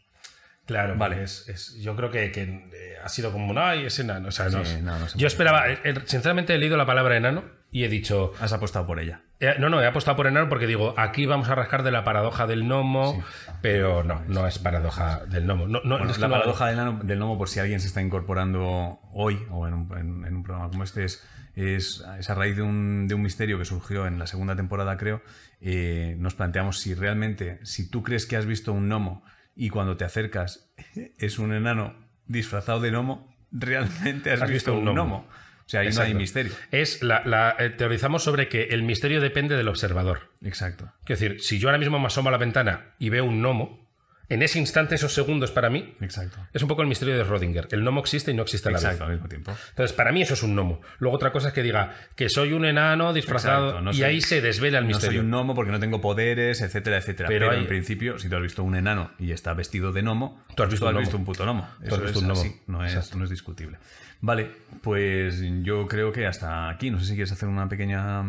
S2: Claro,
S1: Vale.
S2: Es, es- yo creo que, que, eh, ha sido como ay, es enano. O sea, no,
S1: Sí, no, no se
S2: yo esperaba, eh, eh, sinceramente he leído la palabra enano y he dicho,
S1: Has apostado por ella.
S2: Eh, No, no, he apostado por enano porque digo, aquí vamos a rascar de la paradoja del gnomo, pero no, no es paradoja del gnomo. No, no,
S1: Bueno,
S2: es que
S1: la paradoja del, del gnomo, por si alguien se está incorporando hoy o en un, en- en un programa como este, es, es, es a raíz de un, de un misterio que surgió en la segunda temporada, creo. eh, nos planteamos si realmente, si tú crees que has visto un gnomo y cuando te acercas es un enano disfrazado de gnomo, realmente has, visto, un gnomo. O sea, ahí no hay misterio.
S2: Es la, la- eh, teorizamos sobre que el misterio depende del observador.
S1: Exacto.
S2: Es decir, si yo ahora mismo me asomo a la ventana y veo un gnomo, en ese instante, esos segundos para mí,
S1: Exacto.
S2: es un poco el misterio de Rodinger. El gnomo existe y no existe a la vez.
S1: Exacto, al mismo tiempo.
S2: Entonces, para mí eso es un gnomo. Luego otra cosa es que diga que soy un enano disfrazado
S1: Exacto, no
S2: y
S1: soy-
S2: ahí se desvela el
S1: No soy
S2: misterio.
S1: un gnomo porque no tengo poderes, etcétera, etcétera.
S2: Pero
S1: Pero,
S2: hay-
S1: en principio, si tú has visto un enano y está vestido de gnomo,
S2: Tú has visto un
S1: puto gnomo.
S2: Tú has
S1: Eso
S2: visto
S1: es
S2: un gnomo.
S1: así, no es, no es discutible. Vale, pues yo creo que hasta aquí. No sé si quieres hacer una pequeña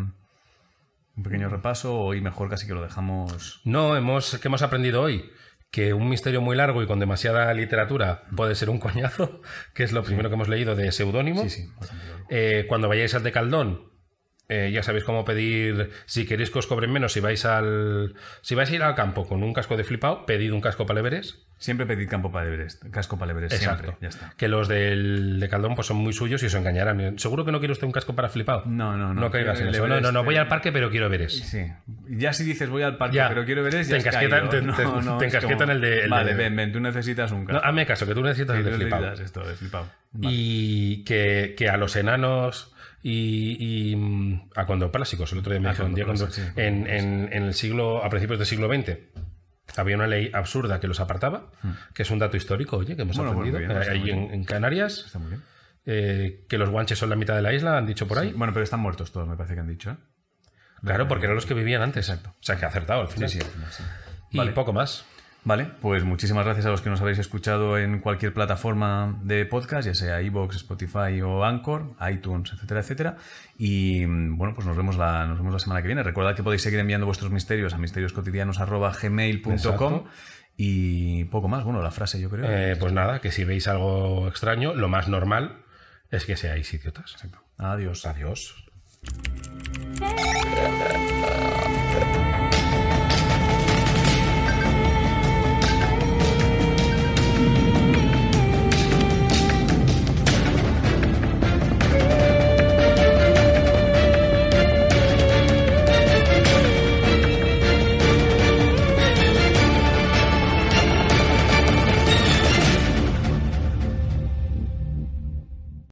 S1: un pequeño repaso o y mejor casi que lo dejamos.
S2: No, hemos, ¿qué hemos aprendido hoy? Que un misterio muy largo y con demasiada literatura puede ser un coñazo, que es lo primero que hemos leído de Seudónimo.
S1: Sí, sí.
S2: Eh, cuando vayáis al de Caldón, eh, ya sabéis cómo pedir, si queréis que os cobren menos, si vais al si vais a ir al campo con un casco de flipado, pedid un casco para el Everest.
S1: Siempre pedid campo para Everest, casco para Everest, siempre. Ya está.
S2: Que los del de Caldón pues son muy suyos y os engañarán. Seguro que no quiere usted un casco para flipado.
S1: No, no, no.
S2: No caigas en eso. No, no, no,
S1: Everest,
S2: voy al parque, pero quiero ver eso.
S1: Sí. Ya si dices voy al parque,
S2: Ya.
S1: pero quiero ver es, ya
S2: Te encasquetan- te-
S1: No,
S2: te-
S1: no,
S2: te
S1: es
S2: encasquetan
S1: como,
S2: el de- el
S1: Vale,
S2: de-
S1: ven, ven, tú necesitas un
S2: No,
S1: casco.
S2: hazme caso, que tú necesitas el de flipado.
S1: esto de flipado.
S2: Y que, que a los enanos y, y, mm, a condoplásicos, el otro día me día cuando-
S1: sí,
S2: en, en- en el siglo, a principios del siglo XX, había una ley absurda que los apartaba, que es un dato histórico, oye, que hemos
S1: Hmm. Bueno,
S2: aprendido.
S1: bien,
S2: Eh, ahí en, Canarias,
S1: Está muy bien.
S2: eh, que los guanches son la mitad de la isla, han dicho por ahí.
S1: Bueno, pero están muertos todos, me parece que han dicho. ¿eh?
S2: Claro, porque eran los que vivían antes. Exacto. O sea, que ha acertado al final.
S1: Sí, sí, al final sí.
S2: Y
S1: Vale.
S2: poco más.
S1: Vale, pues muchísimas gracias a los que nos habéis escuchado en cualquier plataforma de podcast, ya sea iVoox, Spotify o Anchor, iTunes, etcétera, etcétera. Y bueno, pues nos vemos la, nos vemos la semana que viene. Recordad que podéis seguir enviando vuestros misterios a misterioscotidianos.gmail.com
S2: Exacto.
S1: y poco más. Bueno, la frase yo creo.
S2: Eh, pues nada, que si veis algo extraño, lo más normal es que seáis idiotas.
S1: Adiós.
S2: Adiós.
S3: Hey,